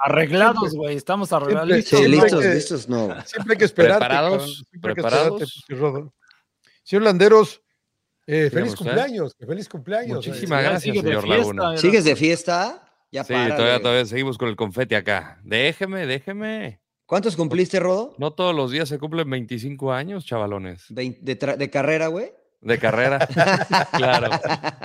Arreglados, güey, estamos arreglados. Sí, listos, listos, no. Siempre hay que esperar. ¿Preparados? ¿Preparados? Señor Landeros, eh, feliz cumpleaños, feliz cumpleaños. Muchísimas gracias, señor Laguna. ¿Sigues de fiesta? Ya sí, todavía, todavía seguimos con el confeti acá. Déjeme, déjeme. ¿Cuántos cumpliste, Rodo? No todos los días se cumplen 25 años, chavalones. de, de carrera, güey? De carrera. claro.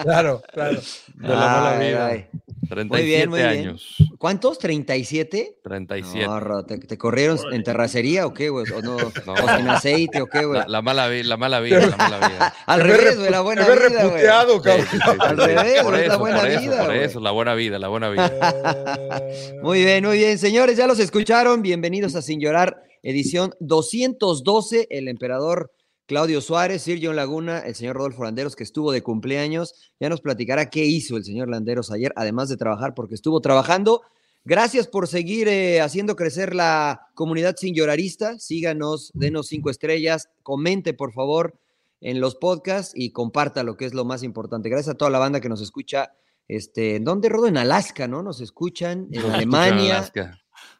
Claro, claro. De la mala vida. 37 muy bien, muy años. Bien. ¿Cuántos? ¿37? 37. No, ¿te, ¿te, corrieron en terracería o qué, güey? ¿O, no, no. ¿O sin aceite o qué, güey? La, la, mala, la mala vida, la mala vida. Al revés, güey, la buena vida. güey. reputeado, cabrón. Sí, sí, sí, Al revés, por eso, la buena por vida. Por eso, la buena vida, la buena vida. muy bien, muy bien. Señores, ya los escucharon. Bienvenidos a Sin Llorar, edición 212. El emperador Claudio Suárez, Sir John Laguna, el señor Rodolfo Landeros, que estuvo de cumpleaños. Ya nos platicará qué hizo el señor Landeros ayer, además de trabajar, porque estuvo trabajando. Gracias por seguir eh, haciendo crecer la comunidad sin llorarista. Síganos, denos cinco estrellas, comente por favor en los podcasts y comparta lo que es lo más importante. Gracias a toda la banda que nos escucha. Este, ¿en dónde rodo? En Alaska, ¿no? Nos escuchan en Alemania.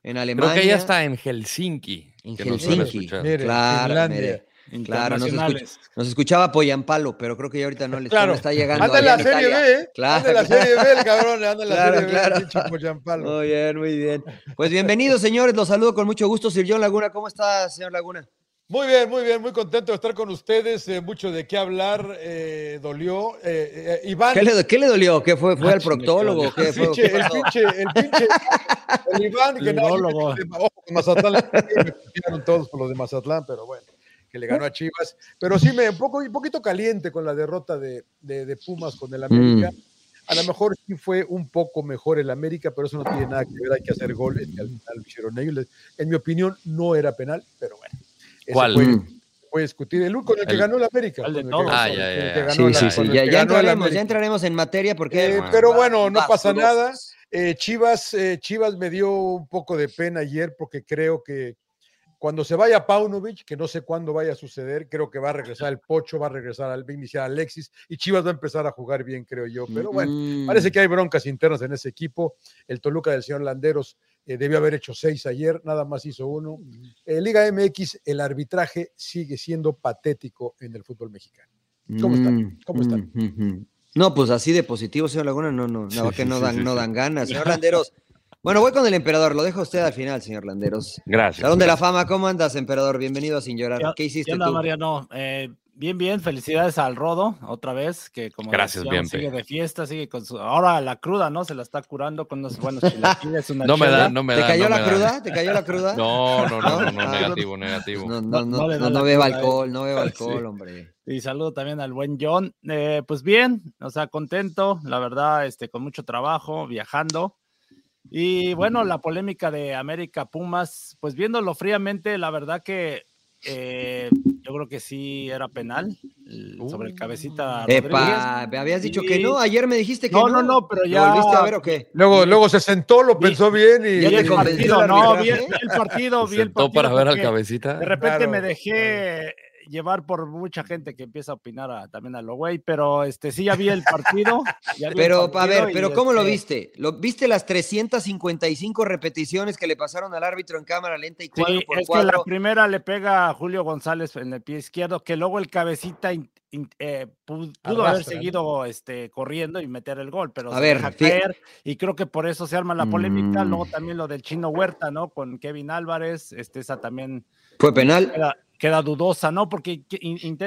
En Alemania. Creo que ya está en Helsinki. En Helsinki. Mire, claro, mire. Claro, nos, escuch nos, escuchaba Poyampalo, pero creo que ya ahorita no le claro. está llegando. Anda en la Serie B, ¿eh? Claro, anda en la Serie B, el cabrón, anda en la claro, Serie claro. B, Poyampalo. Muy bien, muy bien. Pues bienvenidos, señores, los saludo con mucho gusto. Sir John Laguna, ¿cómo está, señor Laguna? Muy bien, muy bien, muy contento de estar con ustedes. Eh, mucho de qué hablar, eh, dolió. Eh, Iván. ¿Qué le, ¿Qué le, dolió? ¿Qué fue? ¿Fue al proctólogo? ¿Qué el, fue? pinche, el pinche, el pinche, el Iván, que no, ojo, Mazatlán, me todos por los de Mazatlán, pero bueno que le ganó a Chivas, pero sí me un poco un poquito caliente con la derrota de, de, de Pumas con el América. Mm. A lo mejor sí fue un poco mejor el América, pero eso no tiene nada que ver, hay que hacer goles y al final hicieron ellos. En mi opinión, no era penal, pero bueno. ¿Cuál? Puede, puede, discutir el con el que el, ganó el América. El de con todos. El que, ah, ya. Sí, sí, sí. Ya, ya, entraremos, ya entraremos en materia porque. Eh, pero bueno, no pasa nada. Eh, Chivas, eh, Chivas me dio un poco de pena ayer porque creo que cuando se vaya Paunovic, que no sé cuándo vaya a suceder, creo que va a regresar el Pocho, va a regresar al va a iniciar Alexis y Chivas va a empezar a jugar bien, creo yo. Pero bueno, mm. parece que hay broncas internas en ese equipo. El Toluca del señor Landeros eh, debió haber hecho seis ayer, nada más hizo uno. Eh, Liga MX, el arbitraje sigue siendo patético en el fútbol mexicano. ¿Cómo están? ¿Cómo están? Mm, mm, no, pues así de positivo, señor Laguna, no, no, no, sí, que no dan, sí, no dan ganas. Señor Landeros. Bueno, voy con el emperador, lo dejo a usted al final, señor Landeros. Gracias. Salón de la Fama, ¿cómo andas, emperador? Bienvenido a Sin Llorar. ¿Qué, ¿Qué hiciste ¿qué onda, tú? Mariano? Eh, bien, bien, felicidades al Rodo, otra vez, que como Gracias, decíamos, bien, sigue de fiesta, sigue con su... Ahora la cruda, ¿no? Se la está curando con unos buenos chilaquiles, una No me chela. da, no me ¿Te da. cayó no la da. cruda? ¿Te cayó la cruda? No, no, no, no, no, Ah, negativo, negativo. No, No- no, no, beba alcohol, no beba Sí. alcohol, hombre. Y saludo también al buen John. Eh, pues bien, o sea, contento, la verdad, este, con mucho trabajo, viajando. Y bueno, la polémica de América Pumas, pues viéndolo fríamente, la verdad que eh, yo creo que sí era penal sobre el cabecita Rodríguez. Epa, me habías dicho que Y- no, ayer me dijiste que No, no. no, no, pero ¿Lo ya- volviste a ver o qué? Luego, luego se sentó, lo pensó bien y. ¿Ya te convenció no, vi el, vi el partido, Se vi el sentó partido para ver al cabecita. De repente Claro, me dejé llevar por mucha gente que empieza a opinar a- también a lo güey, pero este sí ya vi el partido. ya vi el Pero, a ver, pero ¿cómo lo este, viste? ¿Lo, ¿Viste las 355 repeticiones que le pasaron al árbitro en cámara lenta y 4 Sí, por es que la 4 primera le pega a Julio González en el pie izquierdo, que luego el cabecita in- in- eh, pu- pudo, haber seguido este, corriendo y meter el gol, pero A se ver, deja fí- caer y creo que por eso se arma la polémica. Mm. Luego también lo del chino Huerta, ¿no? Con Kevin Álvarez, este, esa también ¿Fue penal? Queda dudosa, ¿no? Porque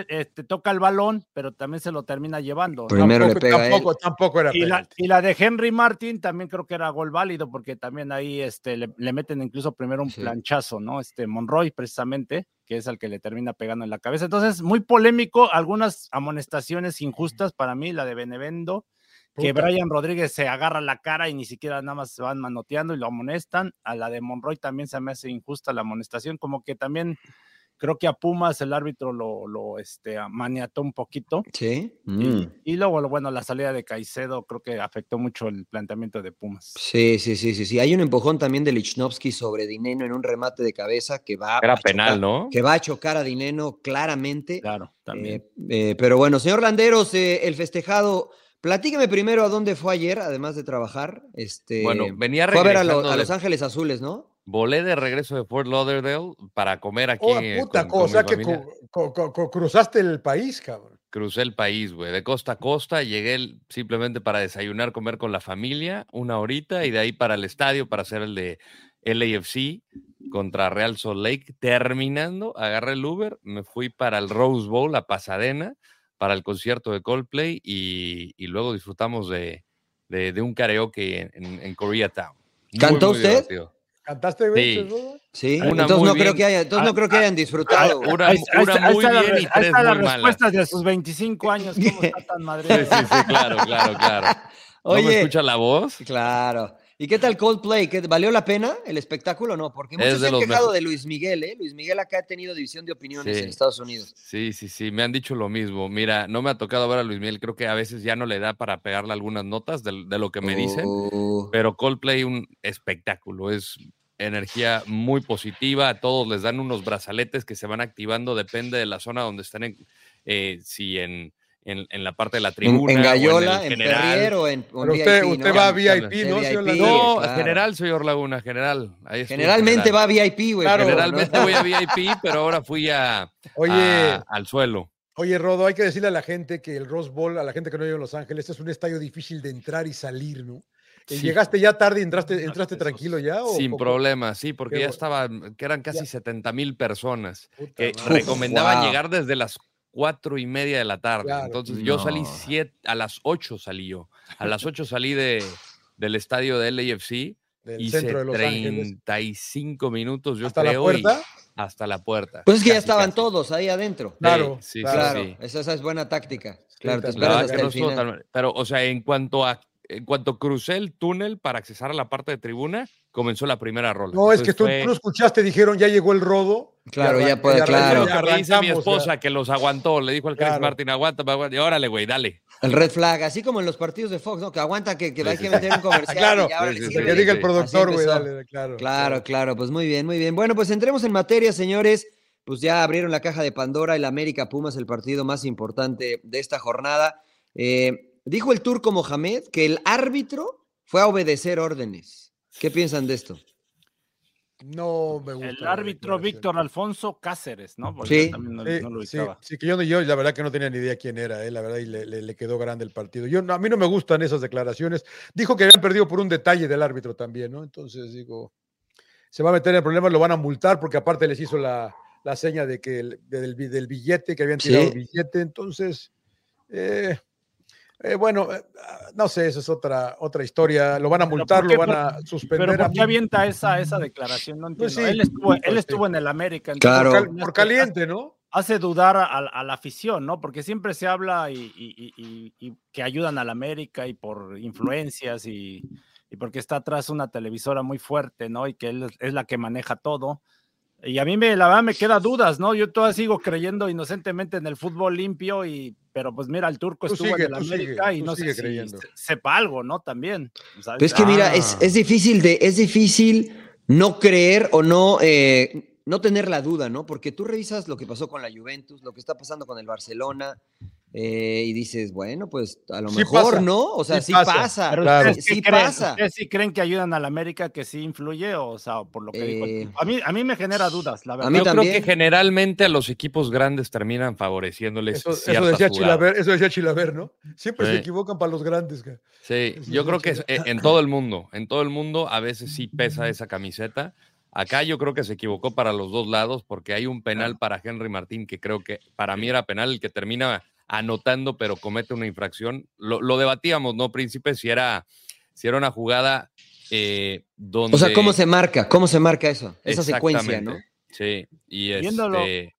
este, toca el balón, pero también se lo termina llevando. Primero le tampoco, pega a él. tampoco, tampoco era Y la, penal. y la de Henry Martin también creo que era gol válido, porque también ahí este, le, le meten incluso primero un Sí. planchazo, ¿no? Este Monroy, precisamente, que es el que le termina pegando en la cabeza. Entonces, muy polémico, algunas amonestaciones injustas para mí, la de Benevendo, que. Brian Rodríguez se agarra la cara y ni siquiera nada más se van manoteando y lo amonestan. A la de Monroy también se me hace injusta la amonestación, como que también creo que a Pumas el árbitro lo, lo este, maniató un poquito. Sí. Y, Mm. y luego, lo- bueno, la salida de Caicedo creo que afectó mucho el planteamiento de Pumas. Sí, sí, sí, sí, sí. Hay un empujón también de Lichnowsky sobre Dineno en un remate de cabeza que va Era a chocar- penal, ¿no? Que va a chocar a Dineno claramente. Claro, también. Eh, eh, pero bueno, señor Landeros, eh, el festejado Platíqueme primero a dónde fue ayer, además de trabajar. Este, Bueno, venía fue a ver a, lo- Los Ángeles Azules, ¿no? Volé de regreso de Fort Lauderdale para comer aquí. Oh, puta con- mi que cu- cu- cruzaste el país, cabrón. Crucé el país, güey, de costa a costa. Llegué simplemente para desayunar, comer con la familia, una horita, y de ahí para el estadio para hacer el de LAFC contra Real Salt Lake. Terminando, agarré el Uber, me fui para el Rose Bowl a Pasadena para el concierto de Coldplay y, y luego disfrutamos de, de- de un karaoke en, en Koreatown. Muy, ¿Cantó muy usted? divertido. ¿Cantaste, güey? Sí. Sí. Una entonces no creo bien. que haya, entonces no creo que hayan disfrutado. Una, Ahí- una ahí muy la bien re- y tres la muy malas. respuesta de sus 25 años. ¿Cómo está tan madre? Sí, sí, sí, claro, claro, claro. ¿No me escucha la voz? claro. ¿Y qué tal Coldplay? ¿Qué- ¿Valió la pena el espectáculo o no? Porque muchos de se han quejado de Luis Miguel, ¿eh? Luis Miguel acá ha tenido división de opiniones Sí. en Estados Unidos. Sí, sí, sí, me han dicho lo mismo. Mira, no me ha tocado ver a Luis Miguel, creo que a veces ya no le da para pegarle algunas notas de, de lo que me dicen, Oh. pero Coldplay un espectáculo, es energía muy positiva, a todos les dan unos brazaletes que se van activando, depende de la zona donde estén, en, eh, si en, en, en la parte de la En, tribuna. en o Gallola, el en, o en, o en Pero usted, VIP, usted ¿no? va a. VIP, ¿no? Señor VIP. Laguna? No, claro. general, señor Laguna, general. Ahí estuvo Generalmente general. va a VIP, güey. Claro, pero, ¿no? Generalmente voy a VIP, pero ahora fui a, Oye, a- al suelo. oye, Rodo, hay que decirle a la gente que el Rose Bowl, a la gente que no vive en Los Ángeles, es un estadio difícil de entrar y salir, ¿no? Sí. ¿Llegaste ya tarde y entraste, Unos entraste tranquilo ya? O, Sin o- problema, sí, porque Qué ya estaban, que eran casi Ya. 70 mil personas, Puta que madre. recomendaban wow. llegar desde las cuatro y media de la tarde. Claro. Entonces yo salí siete, a las 8 salí yo. A las 8 salí de, del estadio de LAFC, del hice centro de Los Ángeles. 35 minutos, yo ¿Hasta la creo, y- puerta? hasta la puerta. Pues es que ya estaban casi. todos ahí adentro. Claro, Sí, sí, claro. Sí. Esa, esa es buena táctica. Claro, te. La esperas hasta el final. tan- Pero, o sea, en cuanto a en cuanto crucé el túnel para accesar a la parte de tribuna, comenzó la primera rola. No, es que tú, fue- tú no escuchaste, dijeron, ya llegó el Rodo. Claro, ya puede, claro. Lo que dice mi ya. esposa que los aguantó, le dijo al Chris Claro. Martin, aguanta, aguanta, y órale, güey, dale. El red flag, así como en los partidos de Fox, ¿no? Que aguanta que, que Sí, hay sí, que meter un comercial. Claro, sí. Que diga el productor, güey, dale, claro. Claro, claro, pues muy bien, muy bien. Bueno, pues entremos en materia, señores. Pues ya abrieron la caja de Pandora, el América Pumas, el partido más importante de esta jornada. Eh, dijo el turco Mohamed que el árbitro fue a obedecer órdenes. ¿Qué piensan de esto? No me gusta. El árbitro. Víctor Alfonso Cáceres, ¿no? Porque Sí. yo también no, Sí, no lo sí, ubicaba. sí, que yo, no- yo la verdad que no tenía ni idea quién era, eh, la verdad, y le, le- le quedó grande el partido. Yo, no- a mí no me gustan esas declaraciones. Dijo que habían perdido por un detalle del árbitro también, ¿no? Entonces digo, se va a meter en problemas, lo van a multar porque aparte les hizo la, la seña de que el- del, del billete, que habían tirado Sí. el billete. Entonces, eh, eh, bueno, eh, no sé, esa es otra, otra historia. Lo van a multar, lo van a suspender. Pero ¿por qué avienta esa, esa declaración? No entiendo. Pues sí, él estuvo, él sí. estuvo en el América. Claro. por, entonces, cal- por caliente, ¿no? Hace dudar a, a la afición, ¿no? Porque siempre se habla y, y- y- y- y que ayudan al América y por influencias y, y porque está atrás una televisora muy fuerte, ¿no? Y que él es- es la que maneja todo. Y a mí me, la verdad me queda dudas, ¿no? Yo todavía sigo creyendo inocentemente en el fútbol limpio, y, pero pues mira, el turco Tú estuvo sigue, en el sigue, América y no sé si creyendo. se- sepa algo, ¿no? También. Pero es que mira, es, Ah. es difícil de, es difícil no creer o no, eh, no tener la duda, ¿no? Porque tú revisas lo que pasó con la Juventus, lo que está pasando con el Barcelona, eh, y dices, bueno, pues a lo Sí mejor, pasa, ¿no? O sea, sí sí, pasa, pasa. Pero Claro. ustedes Sí sí creen, pasa. ¿Ustedes sí creen que ayudan al América que sí influye? O sea, por lo que dijo el Eh, tipo? a mí, a mí me genera dudas, la verdad. mí Yo creo que generalmente a los equipos grandes terminan favoreciéndoles Eso, eso decía. Chilaver, eso decía Chilaver, ¿no? Siempre se equivocan para los grandes. ca. Sí, Eso yo creo que es- en todo el mundo, en todo el mundo a veces sí pesa esa camiseta. Acá yo creo que se equivocó para los dos lados porque hay un penal para Henry Martín que creo que para mí era penal, el que termina anotando pero comete una infracción. Lo, lo debatíamos, ¿no, Príncipe? Si era, si era una jugada eh, donde... O sea, ¿cómo se marca? ¿Cómo se marca eso? Esa secuencia, ¿no? Sí, y este,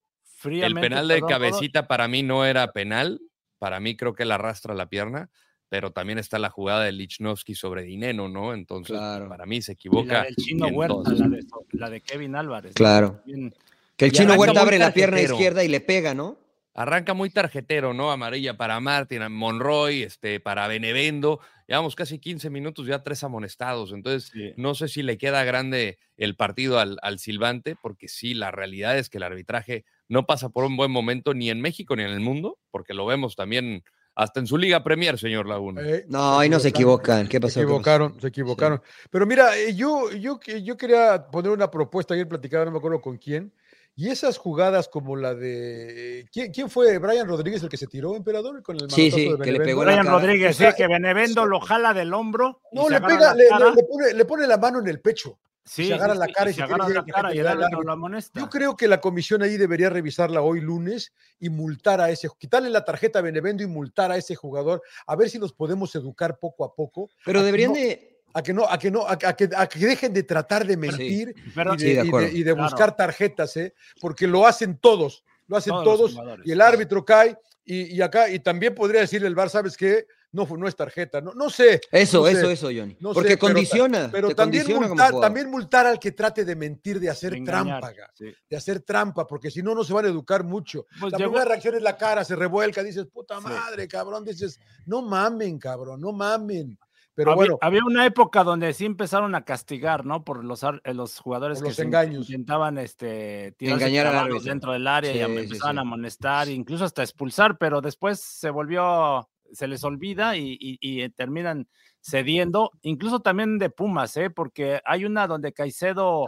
el penal de perdón, cabecita para mí no era penal, para mí creo que él arrastra la pierna, pero también está la jugada de Lichnowsky sobre Dineno, ¿no? Entonces, Claro. para mí se y la equivoca. del Chino en Huerta, todas. la de, la de Kevin Álvarez. Claro. Bien, Que el Y chino Huerta abre la pierna izquierda y le pega, ¿no? Arranca muy tarjetero, ¿no? Amarilla para Martin, Monroy, este, para Benevendo. Llevamos casi 15 minutos, ya tres amonestados. Entonces, sí. no sé si le queda grande el partido al, al silbante, porque sí, la realidad es que el arbitraje no pasa por un buen momento ni en México ni en el mundo, porque lo vemos también hasta en su Liga Premier, señor Laguna. Eh, no, ahí no se equivocan. ¿Qué pasó? Se equivocaron, se equivocaron. Pero mira, eh, yo, yo, yo quería poner una propuesta, ayer platicaba, no me acuerdo con quién, y esas jugadas como la de. ¿Quién, fue? ¿Brian Rodríguez el que se tiró, emperador? Con el sí, sí, que le pegó Brian Rodríguez, sí, que Benevendo lo jala del hombro. No, le pega, le, pone, le, pone, la mano en el pecho. Sí, se agarra la cara y se, agarra la cara y. Yo creo que la comisión ahí debería revisarla hoy lunes y multar a ese, quitarle la tarjeta a Benevendo y multar a ese jugador, a ver si nos podemos educar poco a poco. Pero deberían de a que no, a que no, a, que, a que, dejen de tratar de mentir y, de, buscar tarjetas, ¿eh? porque lo hacen todos, lo hacen todos, y el árbitro cae y, acá, y también podría decirle el VAR, ¿sabes qué? No, no es tarjeta, no, no sé. Eso, eso, eso, Johnny. porque condiciona. Pero, también, multar, también multar al que trate de mentir, de hacer trampa, de hacer trampa, porque si no, no se van a educar mucho. Pues la primera reacción es la cara, se revuelca, dices, puta madre, cabrón, dices, no mamen, cabrón, no mamen. Pero había, bueno. Había una época donde sí empezaron a castigar, ¿no? Por los, eh, los jugadores que engaños. intentaban este, engañar a dentro del área y empezaban a amonestar, incluso hasta expulsar, pero después se volvió, se les olvida y, y, terminan cediendo, incluso también de Pumas, ¿eh? Porque hay una donde Caicedo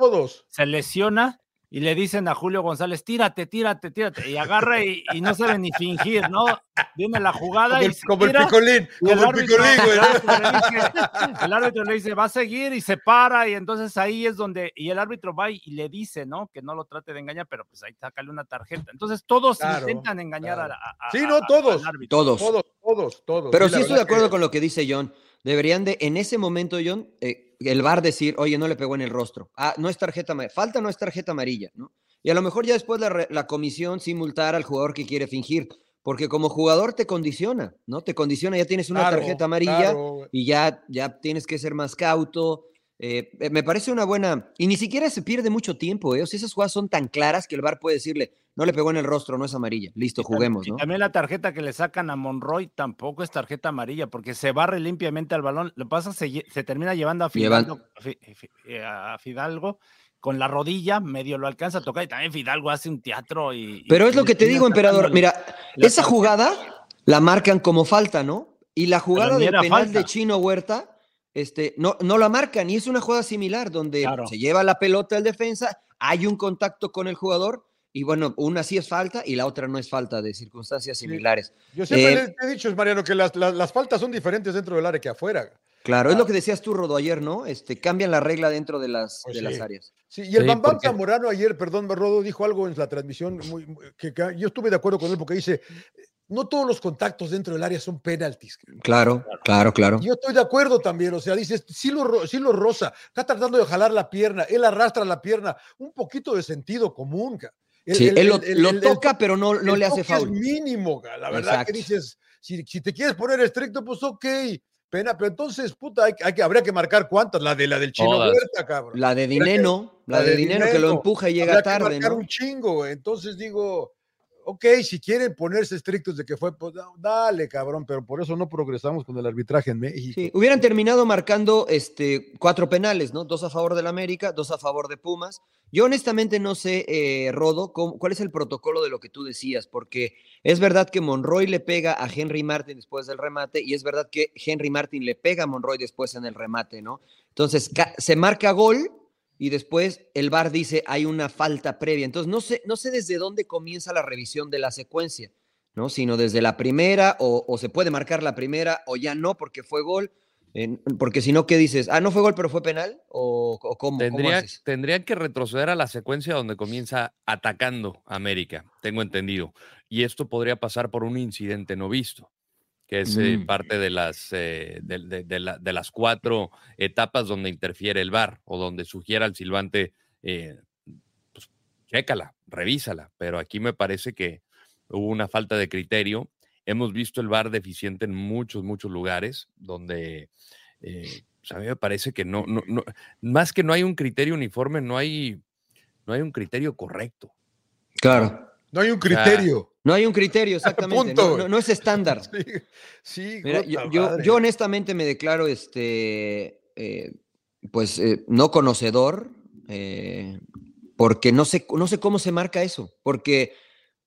se lesiona y le dicen a Julio González, tírate, tírate, tírate, y agarra y, no sabe ni fingir, ¿no? Viene la jugada como y el, como el picolín, como el, picolín, güey. el árbitro le dice, va a seguir y se para, y entonces ahí es donde, y el árbitro va y, le dice, ¿no? Que no lo trate de engañar, pero pues ahí sácale una tarjeta. Entonces todos intentan engañar a, a, Sí, no, todos, todos. Todos, todos, todos. Pero sí, estoy de acuerdo con lo que dice John. Deberían de, en ese momento, John, eh, el VAR decir, oye, no le pegó en el rostro. Ah, no es tarjeta amarilla. Falta no es tarjeta amarilla, ¿no? Y a lo mejor ya después la, la comisión sí multar al jugador que quiere fingir. Porque como jugador te condiciona, ¿no? Te condiciona, ya tienes una tarjeta amarilla y ya, ya tienes que ser más cauto. Eh, eh, me parece una buena. Y ni siquiera se pierde mucho tiempo, ¿eh? O sea, esas jugadas son tan claras que el VAR puede decirle, no le pegó en el rostro, no es amarilla. Listo, juguemos, ¿no? también la tarjeta que le sacan a Monroy tampoco es tarjeta amarilla, porque se barre limpiamente al balón. Lo pasa, se, se termina llevando a Fidalgo, eh, a Fidalgo con la rodilla, medio lo alcanza a tocar y también Fidalgo hace un teatro y... Pero es lo que te digo, emperador. Mira, esa jugada la marcan como falta, ¿no? Y la jugada del penal de Chino Huerta, este, no, no la marcan y es una jugada similar donde se lleva la pelota el defensa, hay un contacto con el jugador y bueno, una sí es falta y la otra no es falta de circunstancias similares. Yo siempre eh, he dicho, Mariano, que las, las, faltas son diferentes dentro del área que afuera. Claro, es lo que decías tú, Rodo, ayer, ¿no? Este, cambian la regla dentro de las, pues de las áreas. Sí, y el Bambam Zamorano ayer, perdón, Rodo, dijo algo en la transmisión muy, que, yo estuve de acuerdo con él porque dice, no todos los contactos dentro del área son penaltis. Claro, claro, claro. Yo estoy de acuerdo también, o sea, dices, sí lo, sí lo rosa, está tratando de jalar la pierna, él arrastra la pierna, un poquito de sentido común. Sí, él lo, toca, pero no, no le hace falta. Es mínimo, la verdad que dices, si, si, te quieres poner estricto, pues ok, pena, pero entonces, puta, hay, hay que, habría que marcar cuántas, la de la del chino Huerta, cabrón. La de Dineno, la, de, Dineno, que lo empuja y llega tarde, que marcar un chingo, entonces digo, ok, si quieren ponerse estrictos de que fue, pues dale, cabrón, pero por eso no progresamos con el arbitraje en México. Hubieran terminado marcando este, cuatro penales, ¿no? Dos a favor del América, dos a favor de Pumas. Yo honestamente no sé, eh, Rodo, cuál es el protocolo de lo que tú decías, porque es verdad que Monroy le pega a Henry Martin después del remate y es verdad que Henry Martin le pega a Monroy después en el remate, ¿no? Entonces, se marca gol y después el VAR dice hay una falta previa. Entonces, no sé, no sé desde dónde comienza la revisión de la secuencia, ¿no? Sino desde la primera, o, se puede marcar la primera, o ya no, porque fue gol. porque si no, ¿qué dices? Ah, no fue gol, pero fue penal, o, cómo. Tendría, tendrían que retroceder a la secuencia donde comienza atacando América, tengo entendido. Y esto podría pasar por un incidente no visto que es eh, mm. parte de las, eh, de, las cuatro etapas donde interfiere el VAR o donde sugiera al silbante, eh, pues, chécala, revísala. Pero aquí me parece que hubo una falta de criterio. Hemos visto el VAR deficiente en muchos, muchos lugares donde pues, a mí me parece que no, no, no, más que no hay un criterio uniforme, no hay, no hay un criterio correcto. Claro. No hay un criterio. No hay un criterio, exactamente. No, es estándar. Sí, yo, honestamente me declaro este, eh, pues eh, no conocedor, eh, porque no sé, no sé cómo se marca eso. Porque,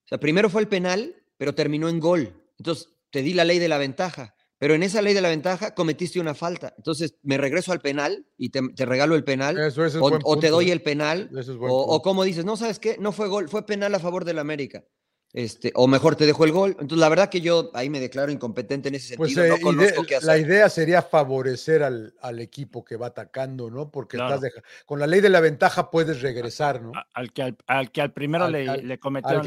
o sea, primero fue el penal, pero terminó en gol. Entonces, te di la ley de la ventaja, pero en esa ley de la ventaja cometiste una falta. Entonces me regreso al penal y te, regalo el penal, o, te doy el penal, o, como dices, no, ¿sabes qué? No fue gol, fue penal a favor del América. Este, o mejor te dejo el gol. Entonces, la verdad que yo ahí me declaro incompetente en ese pues, sentido. no eh, qué hacer. La idea sería favorecer al, equipo que va atacando, ¿no? Porque con la ley de la ventaja puedes regresar, ¿no? Al que al, que al primero le, le cometieron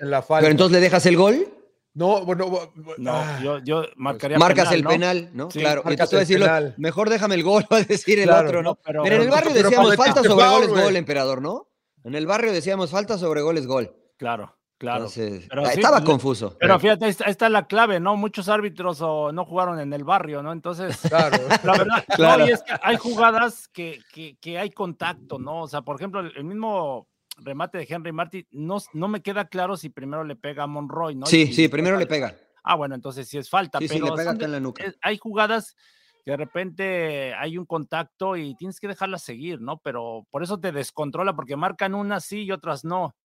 la, falta. Pero entonces le dejas el gol. No, bueno, no, ah. yo, yo, marcaría Marcas el penal, ¿no? claro. Marcas el decirlo, penal. mejor déjame el gol, va a decir el otro, ¿no? pero, en el barrio decíamos falta sobre gol es gol, emperador, ¿no? En el barrio decíamos falta sobre gol es gol. Claro. Claro. pero estaba confuso. Pero fíjate, ahí está, la clave, ¿no? Muchos árbitros no jugaron en el barrio, ¿no? Entonces, claro. la verdad, claro. es que hay jugadas que, que, hay contacto, ¿no? O sea, por ejemplo, el, mismo remate de Henry Martin, no, no me queda claro si primero le pega a Monroy, ¿no? Sí, sí, primero le pega. Ah, bueno, entonces sí es falta, sí, pero sí, le pega en la nuca. hay jugadas que de repente hay un contacto y tienes que dejarla seguir, ¿no? Pero por eso te descontrola, porque marcan unas sí y otras no.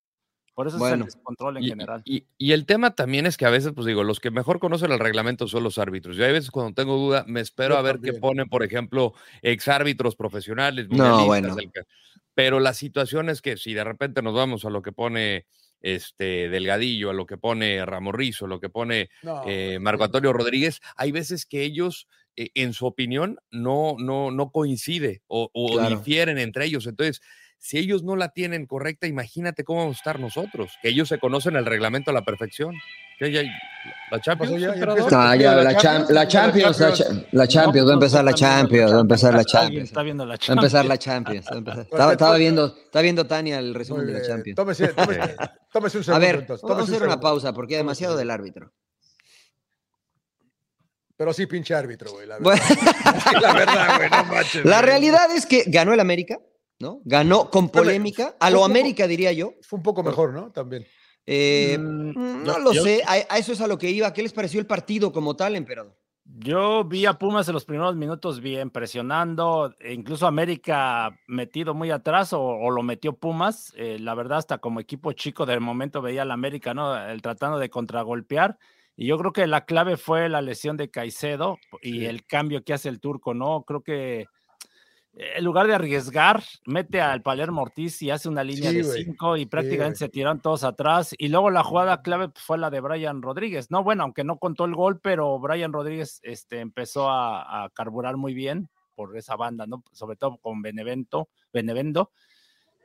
Por eso es el descontrol en general. Y, el tema también es que a veces, pues digo, los que mejor conocen el reglamento son los árbitros. Yo hay veces cuando tengo duda, me espero a ver qué ponen, por ejemplo, exárbitros profesionales. No, bueno. Pero la situación es que si de repente nos vamos a lo que pone este Delgadillo, a lo que pone Ramorrizo, a lo que pone eh, Marco Antonio Rodríguez, hay veces que ellos, eh, en su opinión, no, no, no coincide o, difieren entre ellos. Entonces, si ellos no la tienen correcta, imagínate cómo vamos a estar nosotros, que ellos se conocen el reglamento a la perfección. ¿La Champions? la, Champions, la, Champions, la Champions, va a empezar la Champions, va a empezar la Champions. Está viendo la Champions. Va a empezar la Champions. Estaba, viendo, está viendo Tania el resumen de la Champions. Tómese, tómese, un segundo. A ver, vamos a hacer una pausa porque hay demasiado del árbitro. Pero sí, pinche árbitro, güey. La verdad, la verdad güey, no manches. La realidad es que ganó el América. ¿No? Ganó con polémica, a lo América diría yo. Fue un poco mejor, ¿no? También. Eh, mm, mm, no lo sé, a, eso es a lo que iba. ¿Qué les pareció el partido como tal, emperador? Yo vi a Pumas en los primeros minutos bien presionando, e incluso América metido muy atrás o, lo metió Pumas. Eh, la verdad, hasta como equipo chico del momento veía al América, ¿no? El tratando de contragolpear. Y yo creo que la clave fue la lesión de Caicedo y el cambio que hace el turco, ¿no? Creo que en lugar de arriesgar, mete al Palermo Ortiz y hace una línea de cinco y prácticamente se tiran todos atrás. Y luego la jugada clave pues, fue la de Brian Rodríguez. No, bueno, aunque no contó el gol, pero Brian Rodríguez este, empezó a, carburar muy bien por esa banda, ¿no? Sobre todo con Benevento, Benevendo.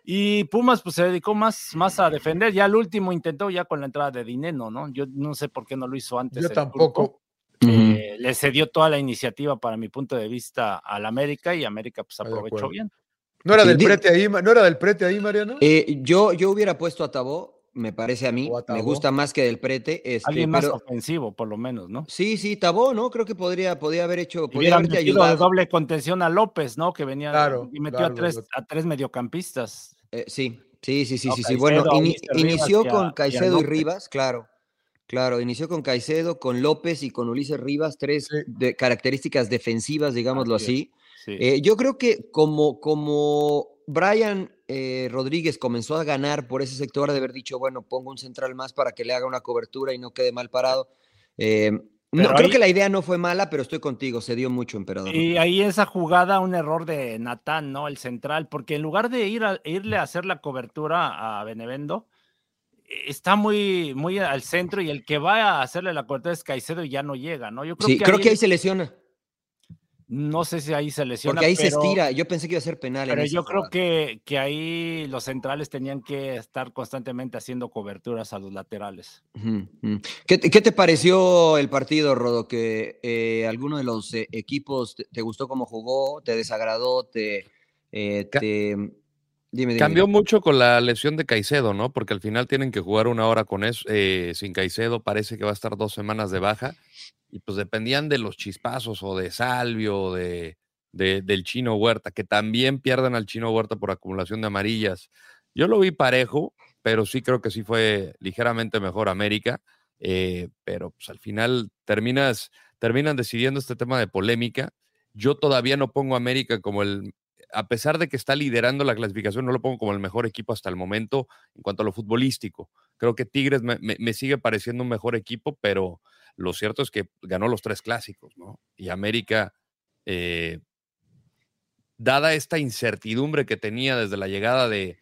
Y Pumas pues se dedicó más, más a defender. Ya el último intentó ya con la entrada de Dineno, ¿no? Yo no sé por qué no lo hizo antes. Yo tampoco. Eh, le cedió toda la iniciativa para mi punto de vista al América y América pues aprovechó bien. ¿No era, del prete ahí, ¿No era del prete ahí, Mariano? Eh, yo, yo hubiera puesto a Tabó, me parece a mí, me gusta más que del prete. Este, Alguien más ofensivo, por lo menos, ¿no? Sí, sí, Tabó, ¿no? Creo que podría, podría haber hecho, podría haberte ayudado. de doble contención a López, ¿no? Que venía y metió a, tres, a tres mediocampistas. Eh, sí, sí, sí, sí, sí, Bueno, inició con Caicedo y Rivas, claro. Claro, inició con Caicedo, con López y con Ulises Rivas, tres de características defensivas, digámoslo así. Eh, yo creo que como, como Brian eh, Rodríguez comenzó a ganar por ese sector, de haber dicho, bueno, pongo un central más para que le haga una cobertura y no quede mal parado. Eh, no, creo que la idea no fue mala, pero estoy contigo, se dio mucho, emperador. Y ahí esa jugada, un error de Natán, ¿no? El central, porque en lugar de ir a, irle a hacer la cobertura a Benevendo, está muy, muy al centro y el que va a hacerle la cobertura es Caicedo y ya no llega, ¿no? Yo creo sí, que creo ahí, que ahí se lesiona. No sé si ahí se lesiona. Porque ahí se estira. Yo pensé que iba a ser penal. Pero yo creo que, que, ahí los centrales tenían que estar constantemente haciendo coberturas a los laterales. ¿Qué, te pareció el partido, Rodo? ¿Que eh, alguno de los eh, equipos te, gustó cómo jugó? ¿Te desagradó? ¿Te, eh, te Cambió mucho con la lesión de Caicedo, ¿no? Porque al final tienen que jugar una hora con eso, eh, sin Caicedo, parece que va a estar dos semanas de baja, y pues dependían de los chispazos o de Salvio o de, del Chino Huerta, que también pierden al Chino Huerta por acumulación de amarillas. Yo lo vi parejo, pero sí creo que sí fue ligeramente mejor América, eh, pero pues al final terminas, terminan decidiendo este tema de polémica. Yo todavía no pongo a América como el a pesar de que está liderando la clasificación, no lo pongo como el mejor equipo hasta el momento en cuanto a lo futbolístico. Creo que Tigres me, sigue pareciendo un mejor equipo, pero lo cierto es que ganó los tres clásicos, ¿no? Y América, eh, dada esta incertidumbre que tenía desde la llegada de,